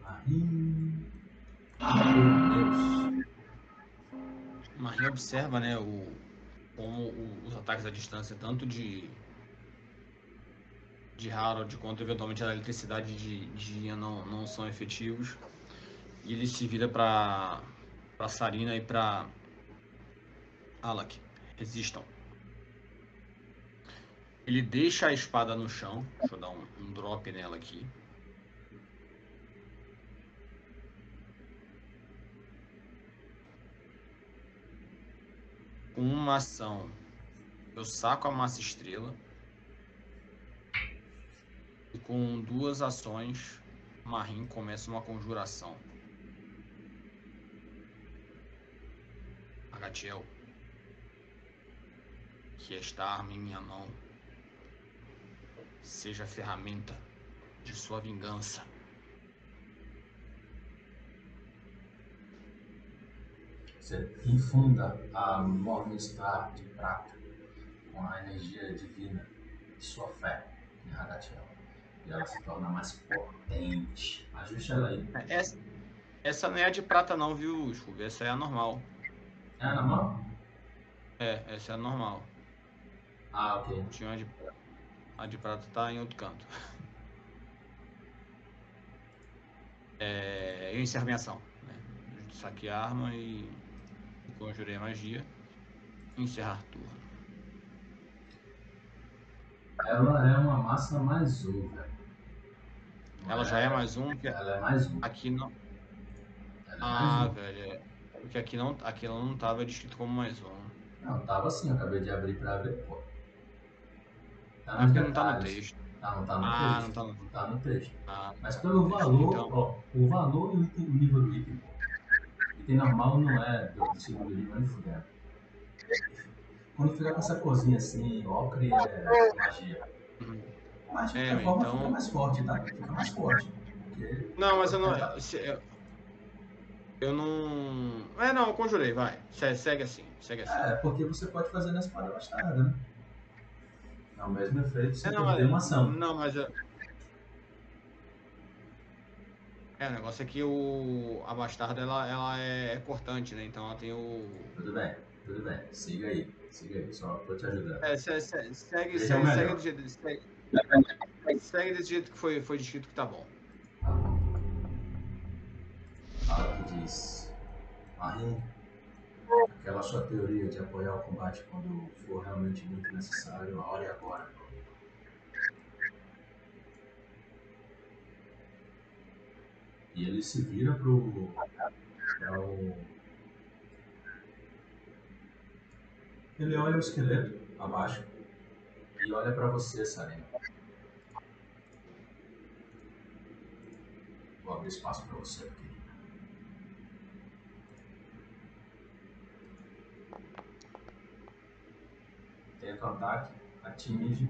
Marim. Meu Deus. Observa, né, o, como os ataques à distância, tanto de de Harold quanto eventualmente a eletricidade de, de Ian não, não são efetivos. E ele se vira pra, pra Sarina e pra Alak. Resistam. Ele deixa a espada no chão. Deixa eu dar um, um drop nela aqui. Uma ação, eu saco a massa estrela. E com duas ações, Marim começa uma conjuração. Agatiel. Que esta arma em minha mão seja a ferramenta de sua vingança. Você infunda a Morningstar de prata com a energia divina de sua fé em Hagatiel. E ela se torna mais potente. Ajuste ela aí. Essa, essa não é a de prata não, viu, Scooby? Essa é a normal. É na mão? É, essa é a normal. Ah, ok. Tinha uma de. A de prata tá em outro canto. É, eu encerro minha ação. Né? Saquei a arma e conjurei a magia. Encerrar turno. Ela é uma massa mais velho. Ela já é mais um, porque Ela é mais um. aqui não. Ela é Ah, mais um. velho. é- Porque aqui não, aqui ela não tava descrito como mais um. Não, tava eu acabei de abrir pra ver, pô. Tá Ah, porque não tá no texto. Tá, não tá no Ah, texto. não tá no- Não tá no texto. Ah, Mas pelo valor, Então. ó, o valor e o, nível do item, pô. Item normal não é do segundo nível nem fudendo. Quando fica com essa cozinha assim, ocre é magia. uhum. Mas de É, qualquer forma então- fica mais forte, tá? Fica mais forte. Porque Não, mas eu não. se- Eu, eu não. É, não, eu conjurei, vai. Se- Segue assim, segue assim. É, porque você pode fazer na espada bastarda, né? É o mesmo efeito, você É, não, perder uma ação. Não, mas eu... É, o negócio é que o... a bastarda ela, ela é cortante, né? Então ela tem o. Tudo bem. Tudo bem, siga aí. Siga aí, só tô te ajudando. É, se- se- segue, é segue, o segue melhor. do jeito. Segue, segue desse jeito que foi, foi descrito que tá bom. Fala que diz. Marim, aquela sua teoria de apoiar o combate quando for realmente muito necessário, a hora é agora. E ele se vira pro. pra o. Ele olha o esqueleto abaixo e olha pra você, Sarena. Vou abrir espaço pra você aqui. O ataque, atinge.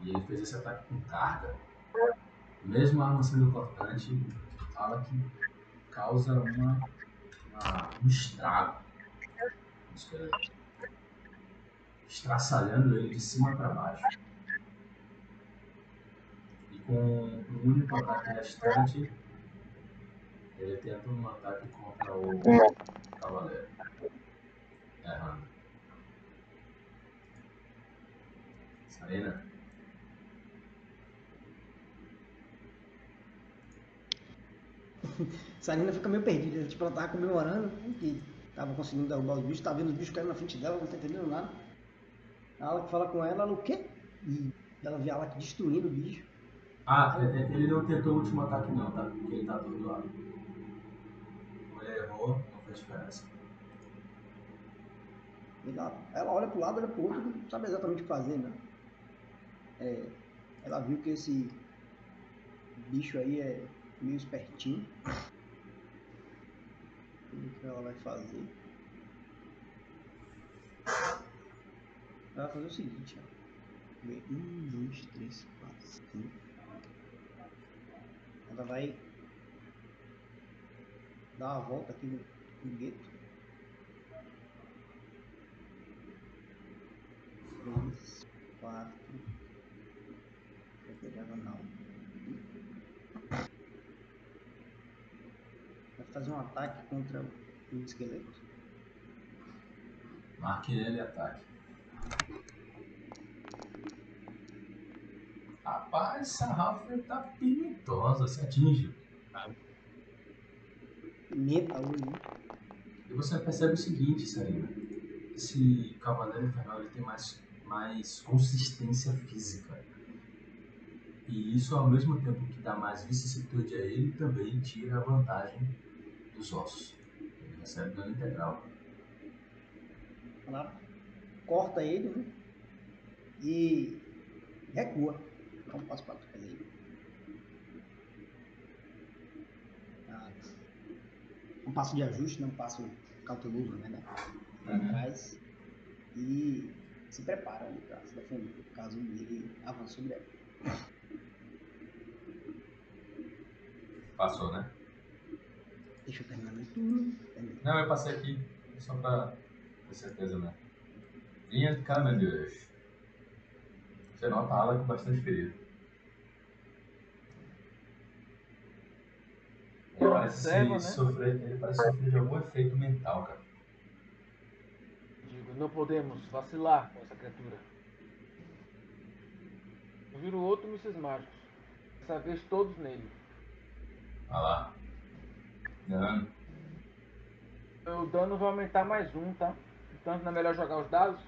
E ele fez esse ataque com carga. Mesmo a arma sendo cortante, fala que causa uma, uma- um estrago esqueleto. Estraçalhando ele de cima para baixo. Com o único ataque restante, ele tenta um ataque contra o cavaleiro. Errando. Sarena, Sarina fica meio perdida. Tipo, ela tava comemorando que tava conseguindo derrubar os bichos, tá vendo os bichos caindo na frente dela, não tá entendendo nada. A Alak fala com ela, ela o quê? E ela vê a Alak destruindo o bicho. Ah, é- é- ele não tentou o último ataque não, tá? Porque ele tá atordoado. Ele errou, não fez diferença. E ela, olha pro lado, olha pro outro, não sabe exatamente o que fazer, né? É, ela viu que esse bicho aí é meio espertinho. O que ela vai fazer? Ela vai fazer o seguinte, ó. Vê, Um, dois, três, quatro, cinco. Ela vai dar uma volta aqui no, no gueto. três, quatro. Vai pegar diagonal. Vai fazer um ataque contra o esqueleto. Marque ele ataque. Rapaz, essa Ralph tá pimitosa, se atinge. Pimenta né? E você percebe o seguinte, Sarina. Esse Cavaleiro Infernal ele tem mais, mais consistência física. E isso, ao mesmo tempo que dá mais vicissitude a ele, também tira a vantagem dos ossos. Ele recebe dano integral. Corta ele, né? E recua. Um passo para trás. Ah, Um passo de ajuste, não um passo cauteloso, né? Para trás. E se prepara ali para se defender, caso ele avance sobre ela. Passou, né? Deixa eu terminar meu turno. Não, eu passei aqui só pra ter certeza, né? Linha Camellias. Você nota a ala com bastante ferido. Ele parece, observo, se né? sofrer, ele parece sofrer de algum efeito mental, cara. Digo, não podemos vacilar com essa criatura. Eu viro outro mísseis mágicos. Dessa vez todos nele. Olha lá. Dano. O dano vai aumentar mais um, tá? Então não é melhor jogar os dados?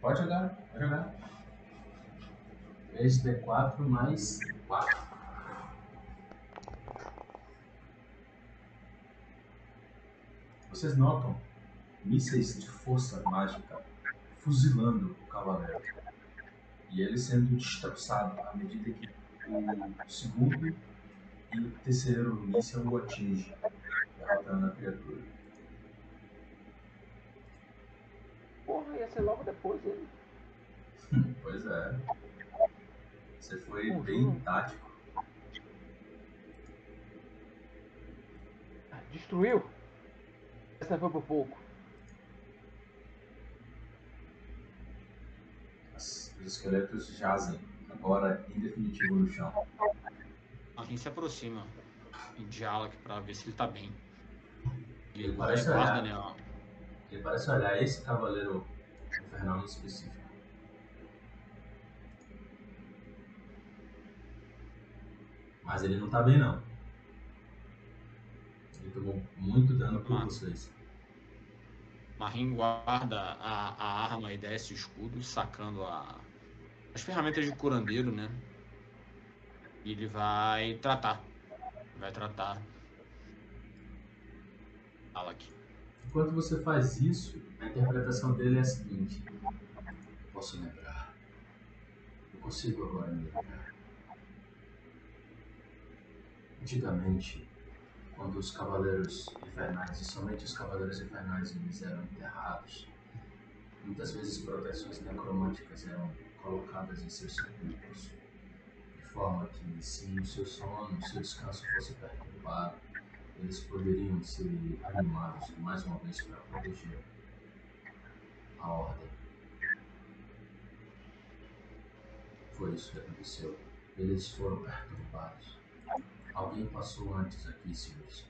Pode jogar, pode jogar. 3D4 mais 4. Vocês notam mísseis de força mágica fuzilando o cavaleiro. E ele sendo destroçado à medida que o segundo e o terceiro míssel o atinge, derrotando a criatura. Porra, ia ser logo depois ele. Pois é. Você foi Uhum. bem tático. Destruiu? Essa foi por pouco. As- Os esqueletos jazem, agora em definitivo no chão. Alguém se aproxima de Alak pra ver se ele tá bem. Ele E parece guarda, olhar. né? ó. Ele parece olhar esse cavaleiro infernal em específico. Mas ele não tá bem não. Ele tomou muito dano por Ah. vocês. Marim guarda a, a arma e desce o escudo, sacando a, as ferramentas de curandeiro, né? E ele vai tratar. Vai tratar. Fala aqui. Enquanto você faz isso, a interpretação dele é a seguinte: Posso lembrar. Eu consigo agora me lembrar. Antigamente, quando os cavaleiros infernais, e somente os cavaleiros infernais, eles eram enterrados, muitas vezes proteções necromânticas eram colocadas em seus sepulcros, de forma que, se o seu sono, o seu descanso fosse perturbado, eles poderiam ser animados mais uma vez para proteger a ordem. Foi isso que aconteceu. Eles foram perturbados. Alguém passou antes aqui, senhores.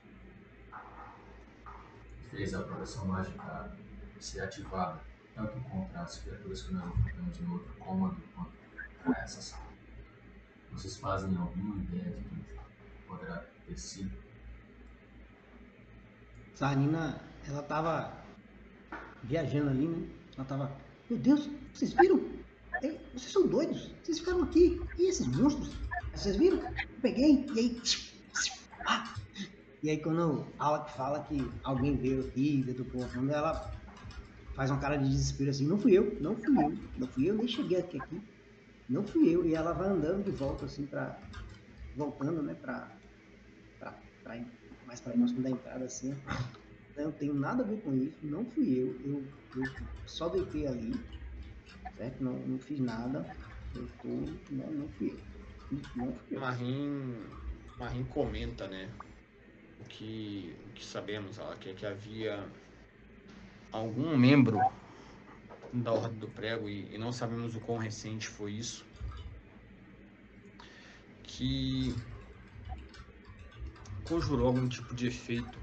Fez a proteção mágica ser ativada, tanto contra as criaturas que nós enfrentamos no outro cômodo, quanto para essa sala. Vocês fazem alguma ideia de quem poderá ter sido? Sarnina, ela tava viajando ali, né? Ela tava. Meu Deus, vocês viram? Vocês são doidos? Vocês ficaram aqui? E esses monstros? Vocês viram? Eu peguei, e aí. E aí quando o Alec fala que alguém veio aqui, a fundo, ela faz uma cara de desespero assim, não fui eu, não fui eu, não fui eu, nem cheguei aqui, aqui. Não fui eu. E ela vai andando de volta assim pra. voltando, né, pra. pra, pra mais pra próximo da entrada assim. Não tenho nada a ver com isso, não fui eu. Eu, eu só deitei ali, certo? Não, não fiz nada. Eu tô. Não, não fui eu. Marim, Marim comenta, né? O que, o que sabemos, ó, que, que havia algum membro da Ordem do Prego, e, e não sabemos o quão recente foi isso, que conjurou algum tipo de efeito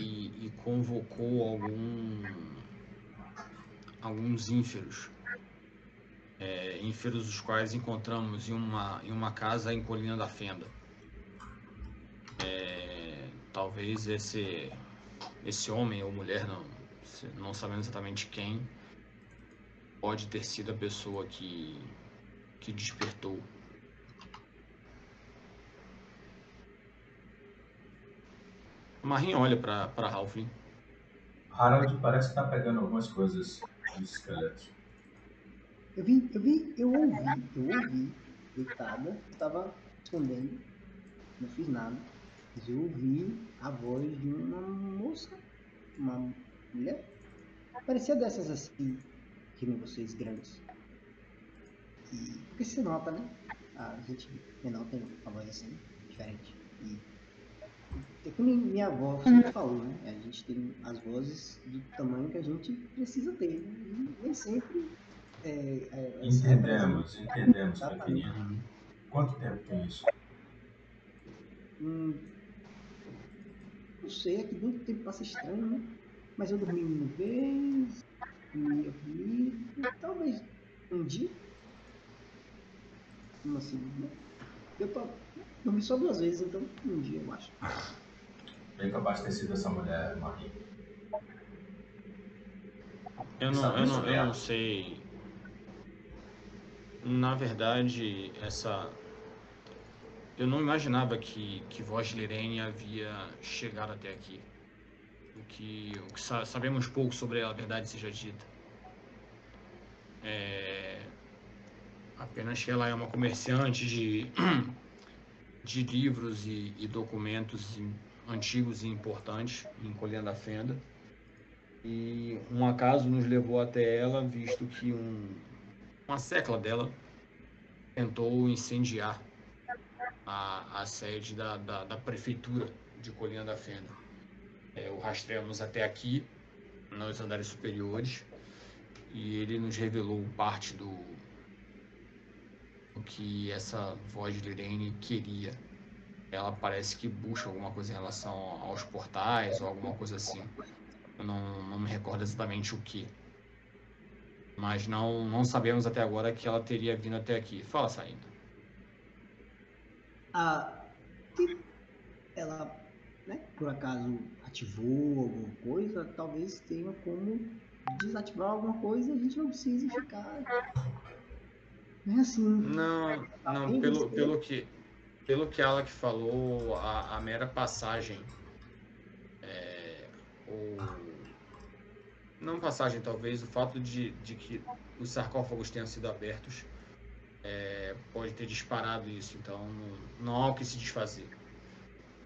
e, e convocou algum, alguns ínferos é, ínferos os quais encontramos em uma, em uma casa em Colina da Fenda. É, talvez esse, esse homem ou mulher, não, não sabemos exatamente quem, pode ter sido a pessoa que, que despertou. Marim olha para Halfling. Harald parece que tá pegando algumas coisas dos esqueletos. Eu vi, eu vi, eu ouvi, eu ouvi, deitada, eu tava escondendo, não fiz nada, mas eu ouvi a voz de uma moça, uma mulher, parecia dessas assim, que nem vocês grandes. E, porque você nota, né? A gente menor tem uma voz assim, diferente. E, é que nem minha avó sempre falou, né? A gente tem as vozes do tamanho que a gente precisa ter, né? E nem sempre é, é, essa Entendemos, entendemos, Exatamente. pequenino. Quanto tempo tem isso? Hum, não sei, é que muito tempo passa estranho, né? Mas eu dormi uma vez, comia comida, talvez um dia. Uma segunda. Eu tô, dormi só duas vezes, então um dia eu acho. Bem capaz de ter sido essa mulher, Marie. Eu não, eu não, eu não sei. Na verdade, essa. Eu não imaginava que, que Voz de Lirene havia chegado até aqui. O que, o que sa- sabemos pouco sobre ela, a verdade seja dita. É, apenas que ela é uma comerciante de, de livros e, e documentos antigos e importantes em Colina da Fenda. E um acaso nos levou até ela, visto que um, uma secla dela tentou incendiar a, a sede da, da, da prefeitura de Colina da Fenda. É, o rastreamos até aqui, nos andares superiores, e ele nos revelou parte do, do que essa voz de Lirene queria. Ela parece que busca alguma coisa em relação aos portais ou alguma coisa assim. Eu não, não me recordo exatamente o que. Mas não, não sabemos até agora que ela teria vindo até aqui. Fala, Saindo. Ah, ela, né, por acaso ativou alguma coisa, talvez tenha como desativar alguma coisa e a gente não precise ficar. Não é assim. Não, não, pelo, pelo que. Pelo que ela que falou, a, a mera passagem. É, ou. Não passagem, talvez, o fato de, de que os sarcófagos tenham sido abertos é, pode ter disparado isso, então não, há o que se desfazer.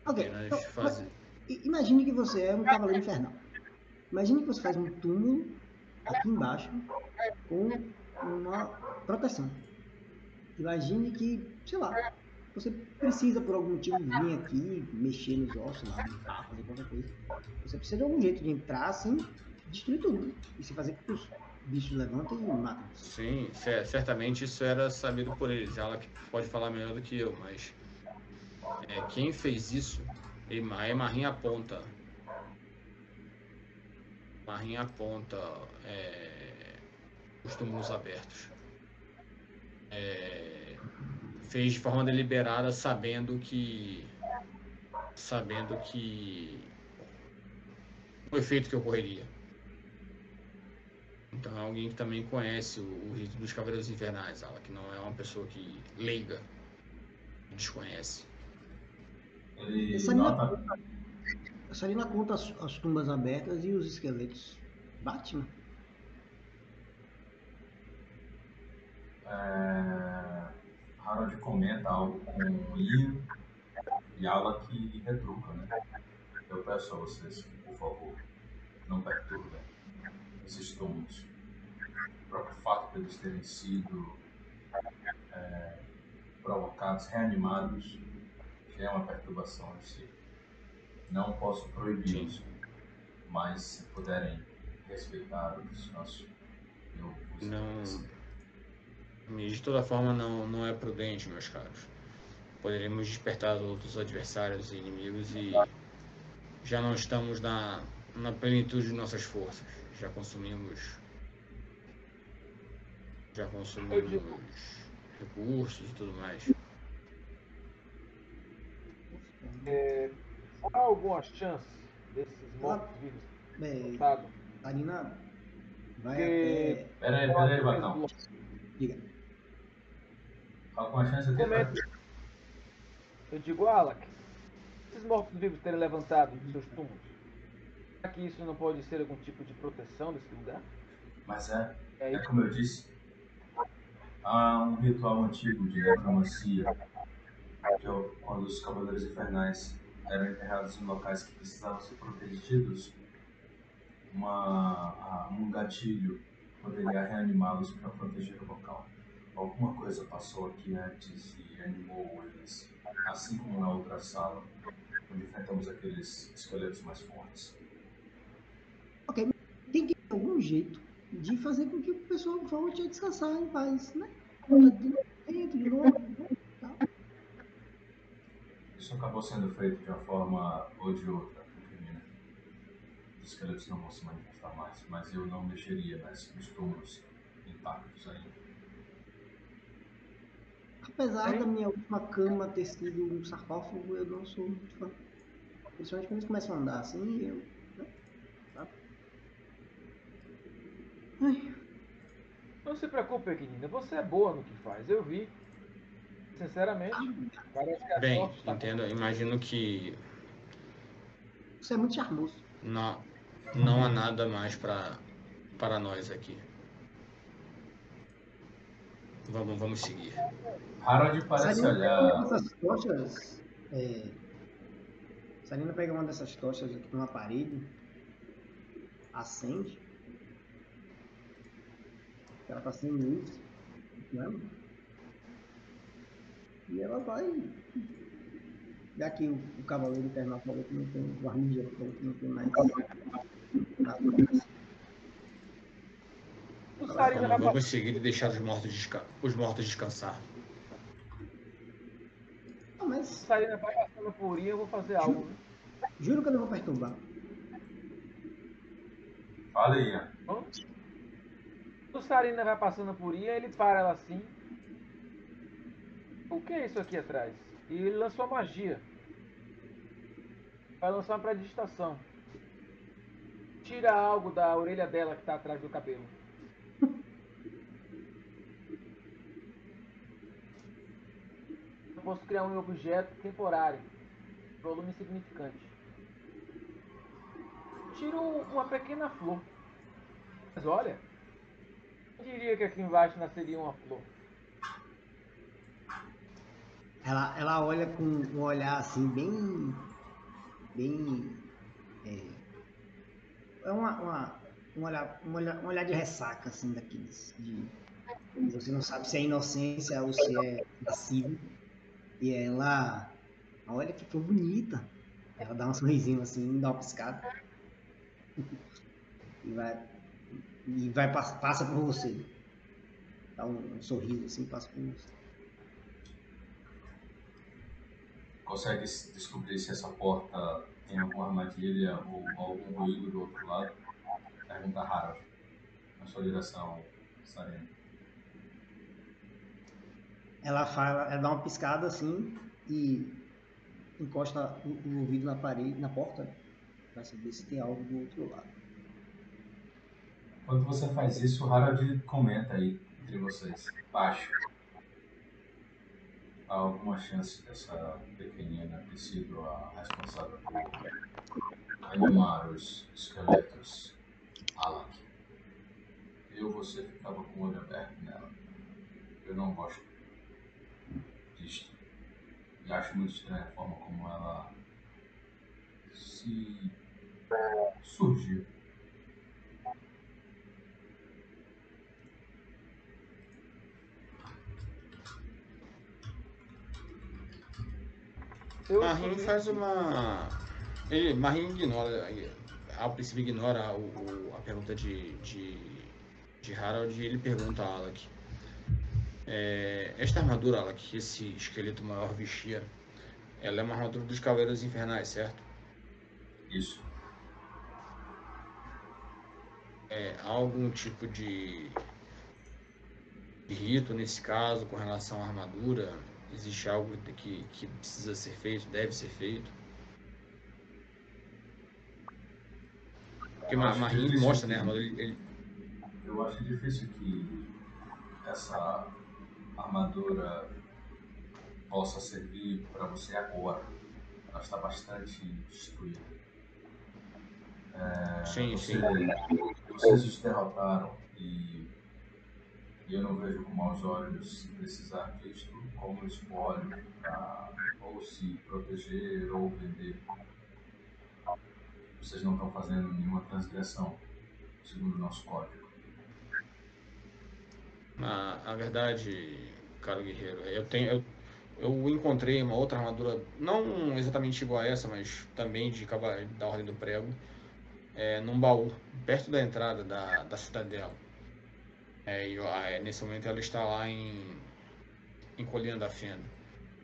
Ok. Então, fazer. imagine que você é um cavaleiro infernal. Imagine que você faz um túmulo aqui embaixo com uma proteção. Imagine que, sei lá, você precisa por algum motivo vir aqui, mexer nos ossos, lá, limpar, fazer qualquer coisa. Você precisa de algum jeito de entrar assim, destruir tudo. E se fazer com que os bichos levantem e matem. Sim, cer- certamente isso era sabido por eles. Ela pode falar melhor do que eu, mas é, quem fez isso, Ema- a Emarrinha aponta. Marrinha aponta é, os túmulos abertos. É, fez de forma deliberada, sabendo que. Sabendo que. o efeito que ocorreria. Então é alguém que também conhece o, o rito dos Cavaleiros Infernais, ela que não é uma pessoa que leiga, desconhece. Minha nota, conta, as, as tumbas abertas e os esqueletos. Batman. é, Harold comenta algo com Ian e Ala que retruca, né? Eu peço a vocês, por favor, não perturbem esses túmulos. Fato de eles terem sido é, provocados, reanimados, é uma perturbação em si. Não posso proibi-los, mas se puderem respeitar o descanso, eu vos Não. De toda forma, não, não é prudente, meus caros. Poderemos despertar outros adversários e inimigos e já não estamos na, na plenitude de nossas forças. Já consumimos. Já consumimos recursos e tudo mais. É, há alguma chance desses mortos-vivos É, voltado? a Nina vai Que- até. Pera aí, pera aí, Bacão. Diga. Alguma chance de Comenta. Eu digo, Alak, esses mortos-vivos terem levantado dos seus túmulos, será que isso não pode ser algum tipo de proteção desse lugar? Mas é, É é como eu disse, há um ritual antigo de necromancia, que é quando os cavaleiros infernais eram enterrados em locais que precisavam ser protegidos, uma, a- um gatilho poderia reanimá-los para proteger o local. Alguma coisa passou aqui antes e animou eles, assim como na outra sala, onde enfrentamos aqueles esqueletos mais fortes. Tem que ter algum jeito de fazer com que o pessoal volte a descansar em paz, né? De né? Isso acabou sendo feito de uma forma ou de outra, Firmina. Os esqueletos não vão se manifestar mais, mas eu não mexeria nas, nos túmulos intactos ainda. Apesar da minha última cama ter sido um sarcófago, eu não sou muito fã. Principalmente quando eles começam a andar assim, eu. Né? Sabe? Ai, Não se preocupe, pequenina, você é boa no que faz, eu vi. Sinceramente, parece que a Bem, sorte está entendo. Imagino que você é muito charmoso. não, não há nada mais para para nós aqui. Vamos, vamos seguir. Harold parece Sarina olhar. dessas tochas. É... Sarina pega uma dessas tochas aqui numa parede, acende. Ela tá sem luz, né? E ela vai. Já que o, o cavaleiro infernal falou que não tem. O Armídia falou que não tem mais. nada. O Sarina vai Vamos, vamos seguir e deixar os mortos, desca os mortos descansar. Ah, mas Sarina vai passando por aí, eu vou fazer algo. né? juro que eu não vou perturbar. Fala aí, Ian. O Sarina vai passando por Ian, ele para ela assim. O que é isso aqui atrás? E ele lançou a magia. Vai lançar uma predistação. Tira algo da orelha dela que tá atrás do cabelo. Eu posso criar um objeto temporário. Volume insignificante. Tiro uma pequena flor. Mas olha, diria que aqui embaixo nasceria uma flor. Ela, ela olha com um olhar assim, bem. bem. É, é uma, uma, um, olhar, um, olhar, um olhar de ressaca, assim, daqueles. De, você não sabe se é inocência ou se é passivo. E ela. Olha que flor bonita. Ela dá um sorrisinho assim, dá uma piscada. E vai. E vai, passa, por você. Dá um, um sorriso assim, passa por você. Consegue descobrir se essa porta tem alguma armadilha ou algum ruído do outro lado? Pergunta Harold. Na sua direção, Sarena. Ela fala, ela dá uma piscada assim e encosta o, o ouvido na parede, na porta, pra saber se tem algo do outro lado. Quando você faz isso, o Harold comenta aí entre vocês, baixo. Há alguma chance dessa pequenina ter sido a responsável por animar os esqueletos Alak. Eu, você ficava com o olho aberto nela. Eu não gosto disto. E acho muito estranha a forma como ela se surgiu. Eu Marinho descobri- faz uma. Ele, Marinho ignora, ao princípio ignora o, o- a pergunta de, de, de Harold e ele pergunta a Alec. É, esta armadura, Alec, que esse esqueleto maior vestia, ela é uma armadura dos Cavaleiros Infernais, certo? Isso. É, há algum tipo de, de rito nesse caso com relação à armadura? Existe algo que, que precisa ser feito, deve ser feito? Porque Marinho mostra, né, armadura, ele, ele- Eu acho difícil que essa armadura possa servir para você agora. Ela está bastante destruída. É, Sim, você- sim. Vocês os derrotaram e, e eu não vejo com maus olhos precisar disto como espólio para ou se proteger ou vender. Vocês não estão fazendo nenhuma transgressão, segundo o nosso código. Na, verdade, caro guerreiro, eu tenho. Eu, eu encontrei uma outra armadura, não exatamente igual a essa, mas também de da Ordem do Prego, é, num baú, perto da entrada da, da cidadela. É, e ah, é, nesse momento ela está lá em, em Colina da Fenda.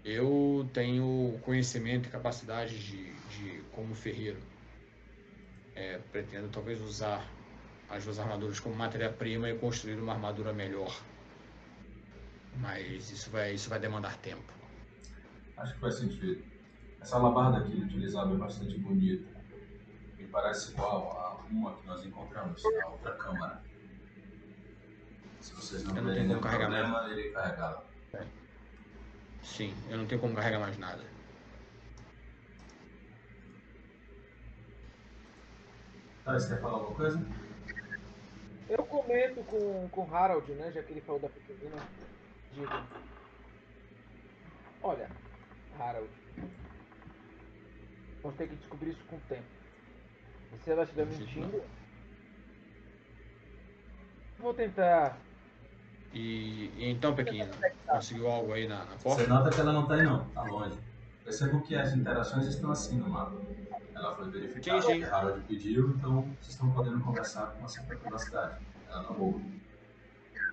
Eu tenho conhecimento e capacidade de, de como ferreiro. É, pretendo talvez usar as duas armaduras como matéria-prima e construir uma armadura melhor. Mas isso vai, isso vai demandar tempo. Acho que faz sentido. Essa alabarda ele utilizava é bastante bonita. Me parece igual a uma que nós encontramos na outra câmara. Se vocês não Eu não tiverem tenho nenhum como carregar problema, eu irei carregá-la. Sim, eu não tenho como carregar mais nada. Tá, você quer falar alguma coisa? Eu comento com, com o Harold, né? Já que ele falou da pequenina. Digo. Olha, Harold. Vamos ter que descobrir isso com o tempo. E se ela estiver mentindo. Vou tentar. E, e então, Pequena, conseguiu algo aí na, na porta? Você nota que ela não está aí não, está longe. Percebo que as interações estão assim no mapa. Ela foi verificada, Sim, sim. que Harold pediu, então vocês estão podendo conversar com uma certa privacidade. Ela não ouve.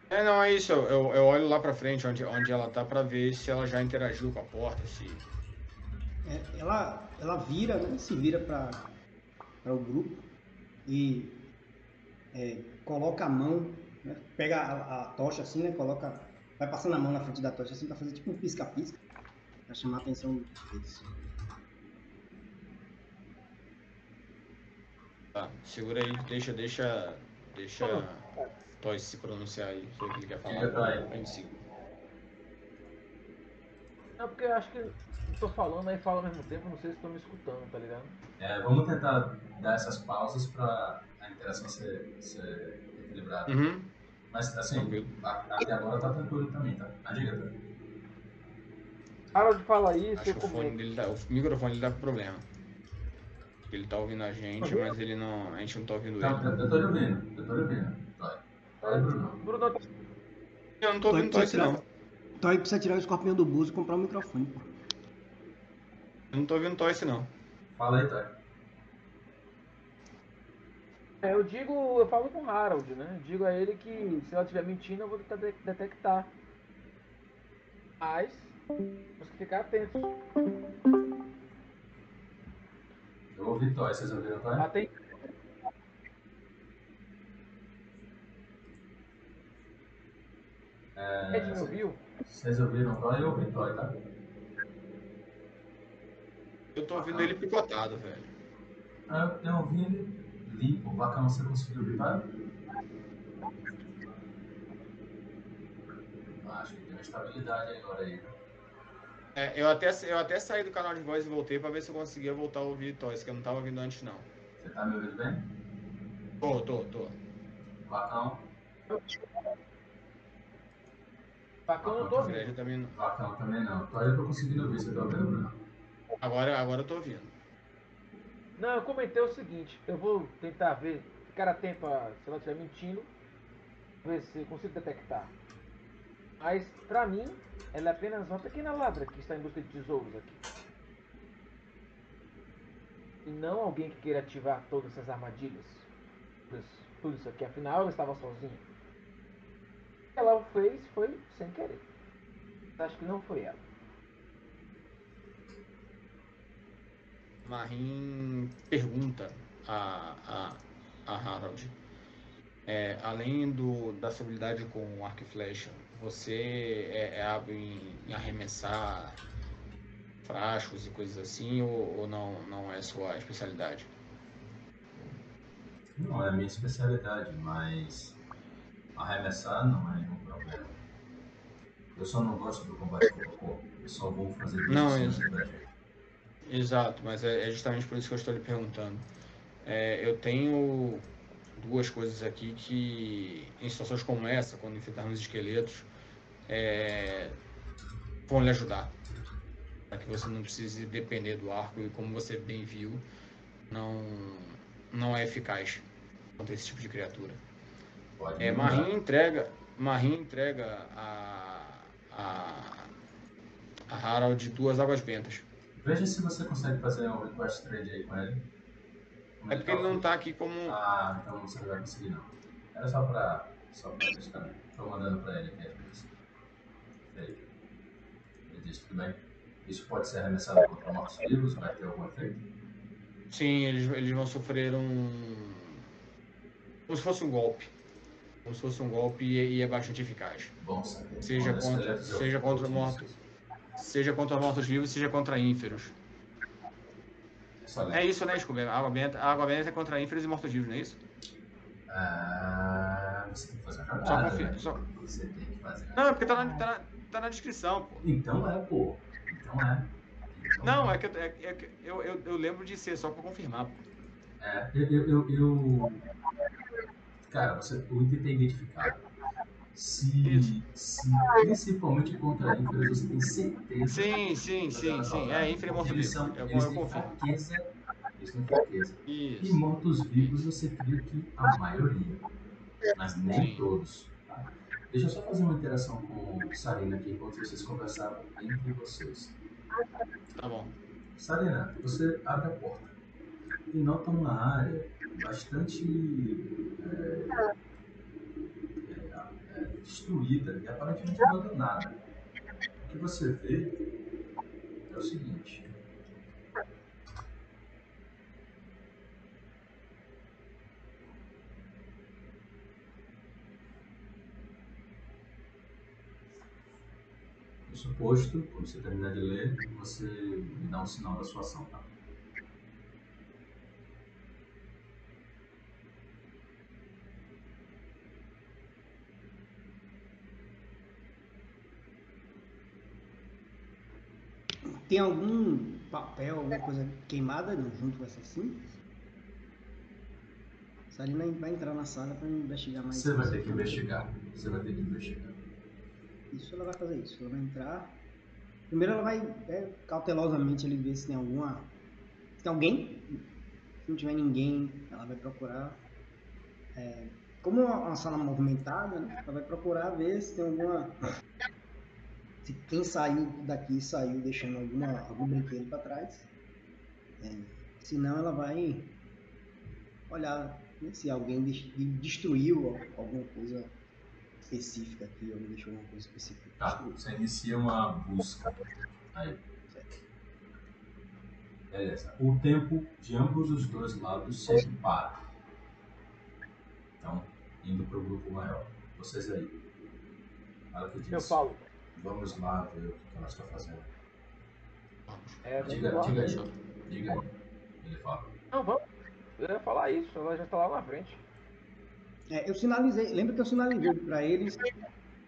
É, não, é isso. Eu, eu, olho lá pra frente onde, onde ela tá pra ver se ela já interagiu com a porta, se. É, ela, ela vira, né? Se vira para o grupo e é, coloca a mão, né, pega a, a tocha assim, né? Coloca. Vai passando a mão na frente da tocha assim pra fazer tipo um pisca-pisca. Pra chamar a atenção deles. Tá, segura aí, deixa, deixa. Deixa. Toys se pronunciar aí sobre o que ele quer falar. Toy. A gente siga. Não, porque eu acho que eu tô falando aí falo ao mesmo tempo, não sei se estão me escutando, tá ligado? É, vamos tentar dar essas pausas para a interação ser, ser equilibrada. Uhum. Mas, assim, a- até agora tá tranquilo também, tá? Ah, diga, tá? Harold fala isso, Acho eu o fone comento. dele tá, o microfone dele tá com problema. Ele tá ouvindo a gente, mas ele não. A gente não tá ouvindo Não, ele. eu, eu tô ouvindo, eu tô ouvindo. Toy. Fala, Bruno. Bruno, Eu não tô ouvindo Toys não. Então aí precisa tirar o escorpião do buzo e comprar um microfone, pô. Eu não tô ouvindo Toys não. Fala aí, Toy. É, eu digo, eu falo com o Harold, né? Digo a ele que se ela estiver mentindo, eu vou tentar de- detectar. Mas, temos que ficar atentos. Eu ouvi Toy, vocês ouviram Toy? Aten- É, Ed me ouviu? vocês ouviram Toy? Eu ouvi Toy, tá? Eu tô ouvindo ele picotado, velho. Ah, Eu, eu ouvi ele limpo. Bacana, você conseguiu? Ah, Acho que tem uma estabilidade agora aí. É, eu, até, eu até saí do canal de voz e voltei pra ver se eu conseguia voltar a ouvir Toys, que eu não tava ouvindo antes não. Você tá me ouvindo bem? Tô, tô, tô. Bacão, Bacana, eu tô O ouvindo. Também não. bacão também não. Toy eu tô conseguindo ouvir, você tá ouvindo, Bruno? Agora, agora eu tô ouvindo. Não, eu comentei o seguinte, eu vou tentar ver, ficar atento a, se ela estiver mentindo, ver se consigo detectar. Mas, pra mim, ela é apenas uma pequena ladra que está em busca de tesouros aqui. E não alguém que queira ativar todas essas armadilhas. Tudo isso- aqui, afinal ela estava sozinha. O que ela fez foi sem querer. Acho que não foi ela. Marim pergunta a, a, a Harold. É, além do, da sua habilidade com arco e flecha, você é, é hábil em, em arremessar frascos e coisas assim, ou, ou não, não é sua especialidade? Não é a minha especialidade, mas arremessar não é nenhum problema. Eu só não gosto do combate corpo a corpo. Eu só vou fazer isso Não, isso. Exato, mas é, é justamente por isso que eu estou lhe perguntando. É, eu tenho duas coisas aqui que, em situações como essa, quando enfrentarmos esqueletos, é, vão lhe ajudar. Para que você não precise depender do arco e, como você bem viu, não, não é eficaz contra esse tipo de criatura. Pode É, Marim entrega, Marim entrega a, a, a Harald duas águas bentas. Veja se você consegue fazer um request trade aí com ele. Como É porque ele não tá aqui como. Ah, então você não vai conseguir não. Era só pra. só pra testar. Tô mandando pra ele aqui as coisas. Ele disse, tudo bem. Isso pode ser arremessado contra mortos-vivos, vai ter algum efeito? Sim, eles, eles vão sofrer um. Como se fosse um golpe. Como se fosse um golpe e, e é bastante eficaz. Bom saber. Seja Bom, contra- eu- seja contra mortos. Seja contra mortos-vivos, seja contra ínferos. Excelente. É isso, né, Scooby? A água benta, a água benta é contra ínferos e mortos-vivos, não é isso? Ah, você tem que fazer uma Só jogada. confia. velho. Só... Você tem que fazer. Não, é porque tá na, tá, na, tá na descrição, pô. Então é, pô. Então é. Então Não, é que, eu- é, é que eu, eu, eu lembro de ser só pra confirmar, pô. É, eu, eu, eu, eu- Cara, você, o item tem identificado. Se, se principalmente contra ínferos, você tem certeza. Sim, sim, sim, sim. É ínfero e Porque eles são- Eu, eles eu têm confio. fraqueza. Eles têm fraqueza. E Isso. mortos-vivos você cria que a maioria. Mas nem Sim. todos. tá? Deixa eu só fazer uma interação com Sarina aqui enquanto vocês conversavam entre vocês. Tá bom. Sarina, você abre a porta e nota uma área bastante é, é, é, destruída e aparentemente abandonada. O que você vê é o seguinte. Pressuposto, quando você terminar de ler, você me dá um sinal da sua ação, tá? Tem algum papel, alguma coisa queimada junto com essas cintas? Sarina vai entrar na sala para investigar mais. Você vai ter que investigar. Você vai ter que investigar. Isso ela vai fazer isso. Ela vai entrar. Primeiro ela vai é, cautelosamente ali ver se tem alguma. Se tem alguém. Se não tiver ninguém, ela vai procurar. é, como é uma sala movimentada, né? Ela vai procurar ver se tem alguma. Se quem saiu daqui saiu deixando alguma, algum brinquedo para trás. É, se não, ela vai olhar né, se alguém des- destruiu alguma coisa específica aqui, alguém deixou alguma coisa específica. Tá, você inicia uma busca. Aí. Beleza. O tempo de ambos os dois lados se para. Então, indo para o grupo maior. Vocês aí. Ela que diz. Eu falo. Vamos lá ver o que ela está fazendo. É, Diga, lá. diga aí. Diga aí. Ele fala. Não, vamos. Eu ia falar isso, ela já tá lá na frente. É, eu sinalizei, lembra que eu sinalizei pra eles,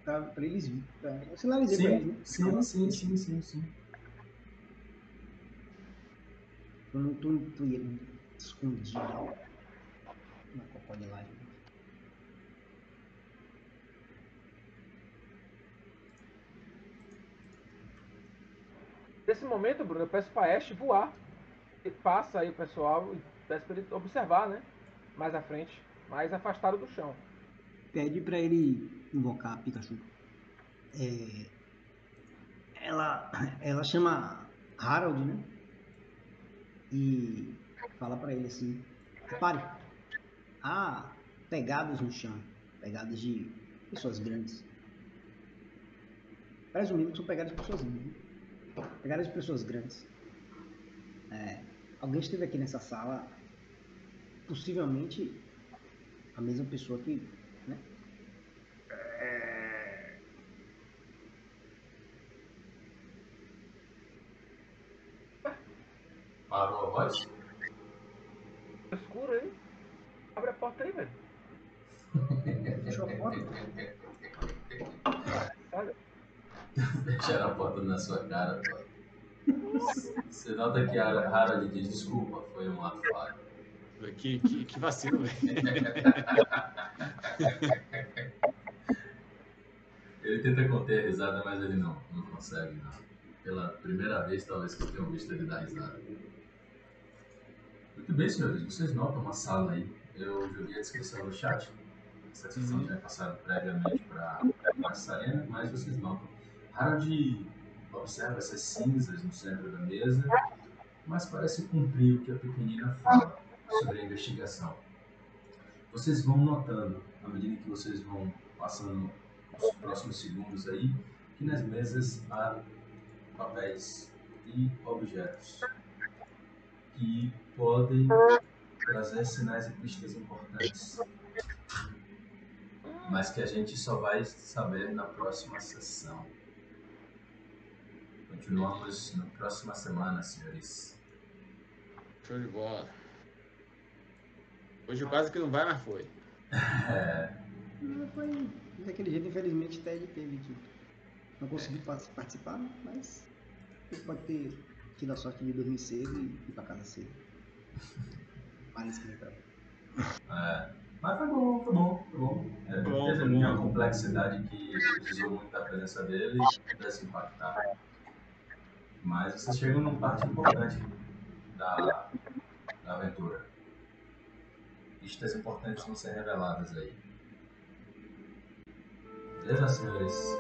pra, pra eles, pra, eu sinalizei pra eles, né? Sim, sim, sim, sim, sim. Eu não tô escondido na crocodilagem. Nesse momento, Bruno, eu peço pra Ash voar. E passa aí o pessoal e peço pra ele observar, né? Mais à frente, mais afastado do chão. Pede pra ele invocar a Pikachu. É, ela, ela chama Harold, né? E fala pra ele assim: Pare. Há pegadas no chão, pegadas de pessoas grandes. Presumindo que são pegadas de pessoas grandes. Pegadas de pessoas grandes. É, alguém esteve aqui nessa sala, possivelmente a mesma pessoa que né? Parou a voz? Escuro aí. Abre a porta aí, velho. Fechou a porta? Olha. Fecharam a porta na sua cara. Você nota que a Harold diz desculpa, foi um ato falho. Que, que, que vacilo, velho. Ele tenta conter a risada, mas ele não, não consegue, não. Pela primeira vez, talvez vocês tenham visto ele dar risada. Muito bem, senhores, vocês notam uma sala aí. Eu joguei a descrição no chat. Essa descrição Uhum. já é passada previamente para a Sarena, mas vocês notam. Harold observa essas cinzas no centro da mesa, mas parece cumprir o que a pequenina fala sobre a investigação. Vocês vão notando, à medida que vocês vão passando os próximos segundos aí, que nas mesas há papéis e objetos que podem trazer sinais e pistas importantes, mas que a gente só vai saber na próxima sessão. Continuamos na próxima semana, senhores. Show de bola. Hoje quase que não vai, mas foi. É, Não foi daquele jeito, infelizmente, Ted teve que. Não conseguiu par- participar, mas ele pode ter tido a sorte de dormir cedo e ir pra casa cedo. Parece que vem pra é, mas foi bom, foi bom, foi bom. É, Bom, teve uma complexidade que precisou muito da presença dele e pudesse impactar. Mas vocês chegam numa parte importante da, da aventura. Pistas importantes vão ser reveladas aí. Beleza, senhores?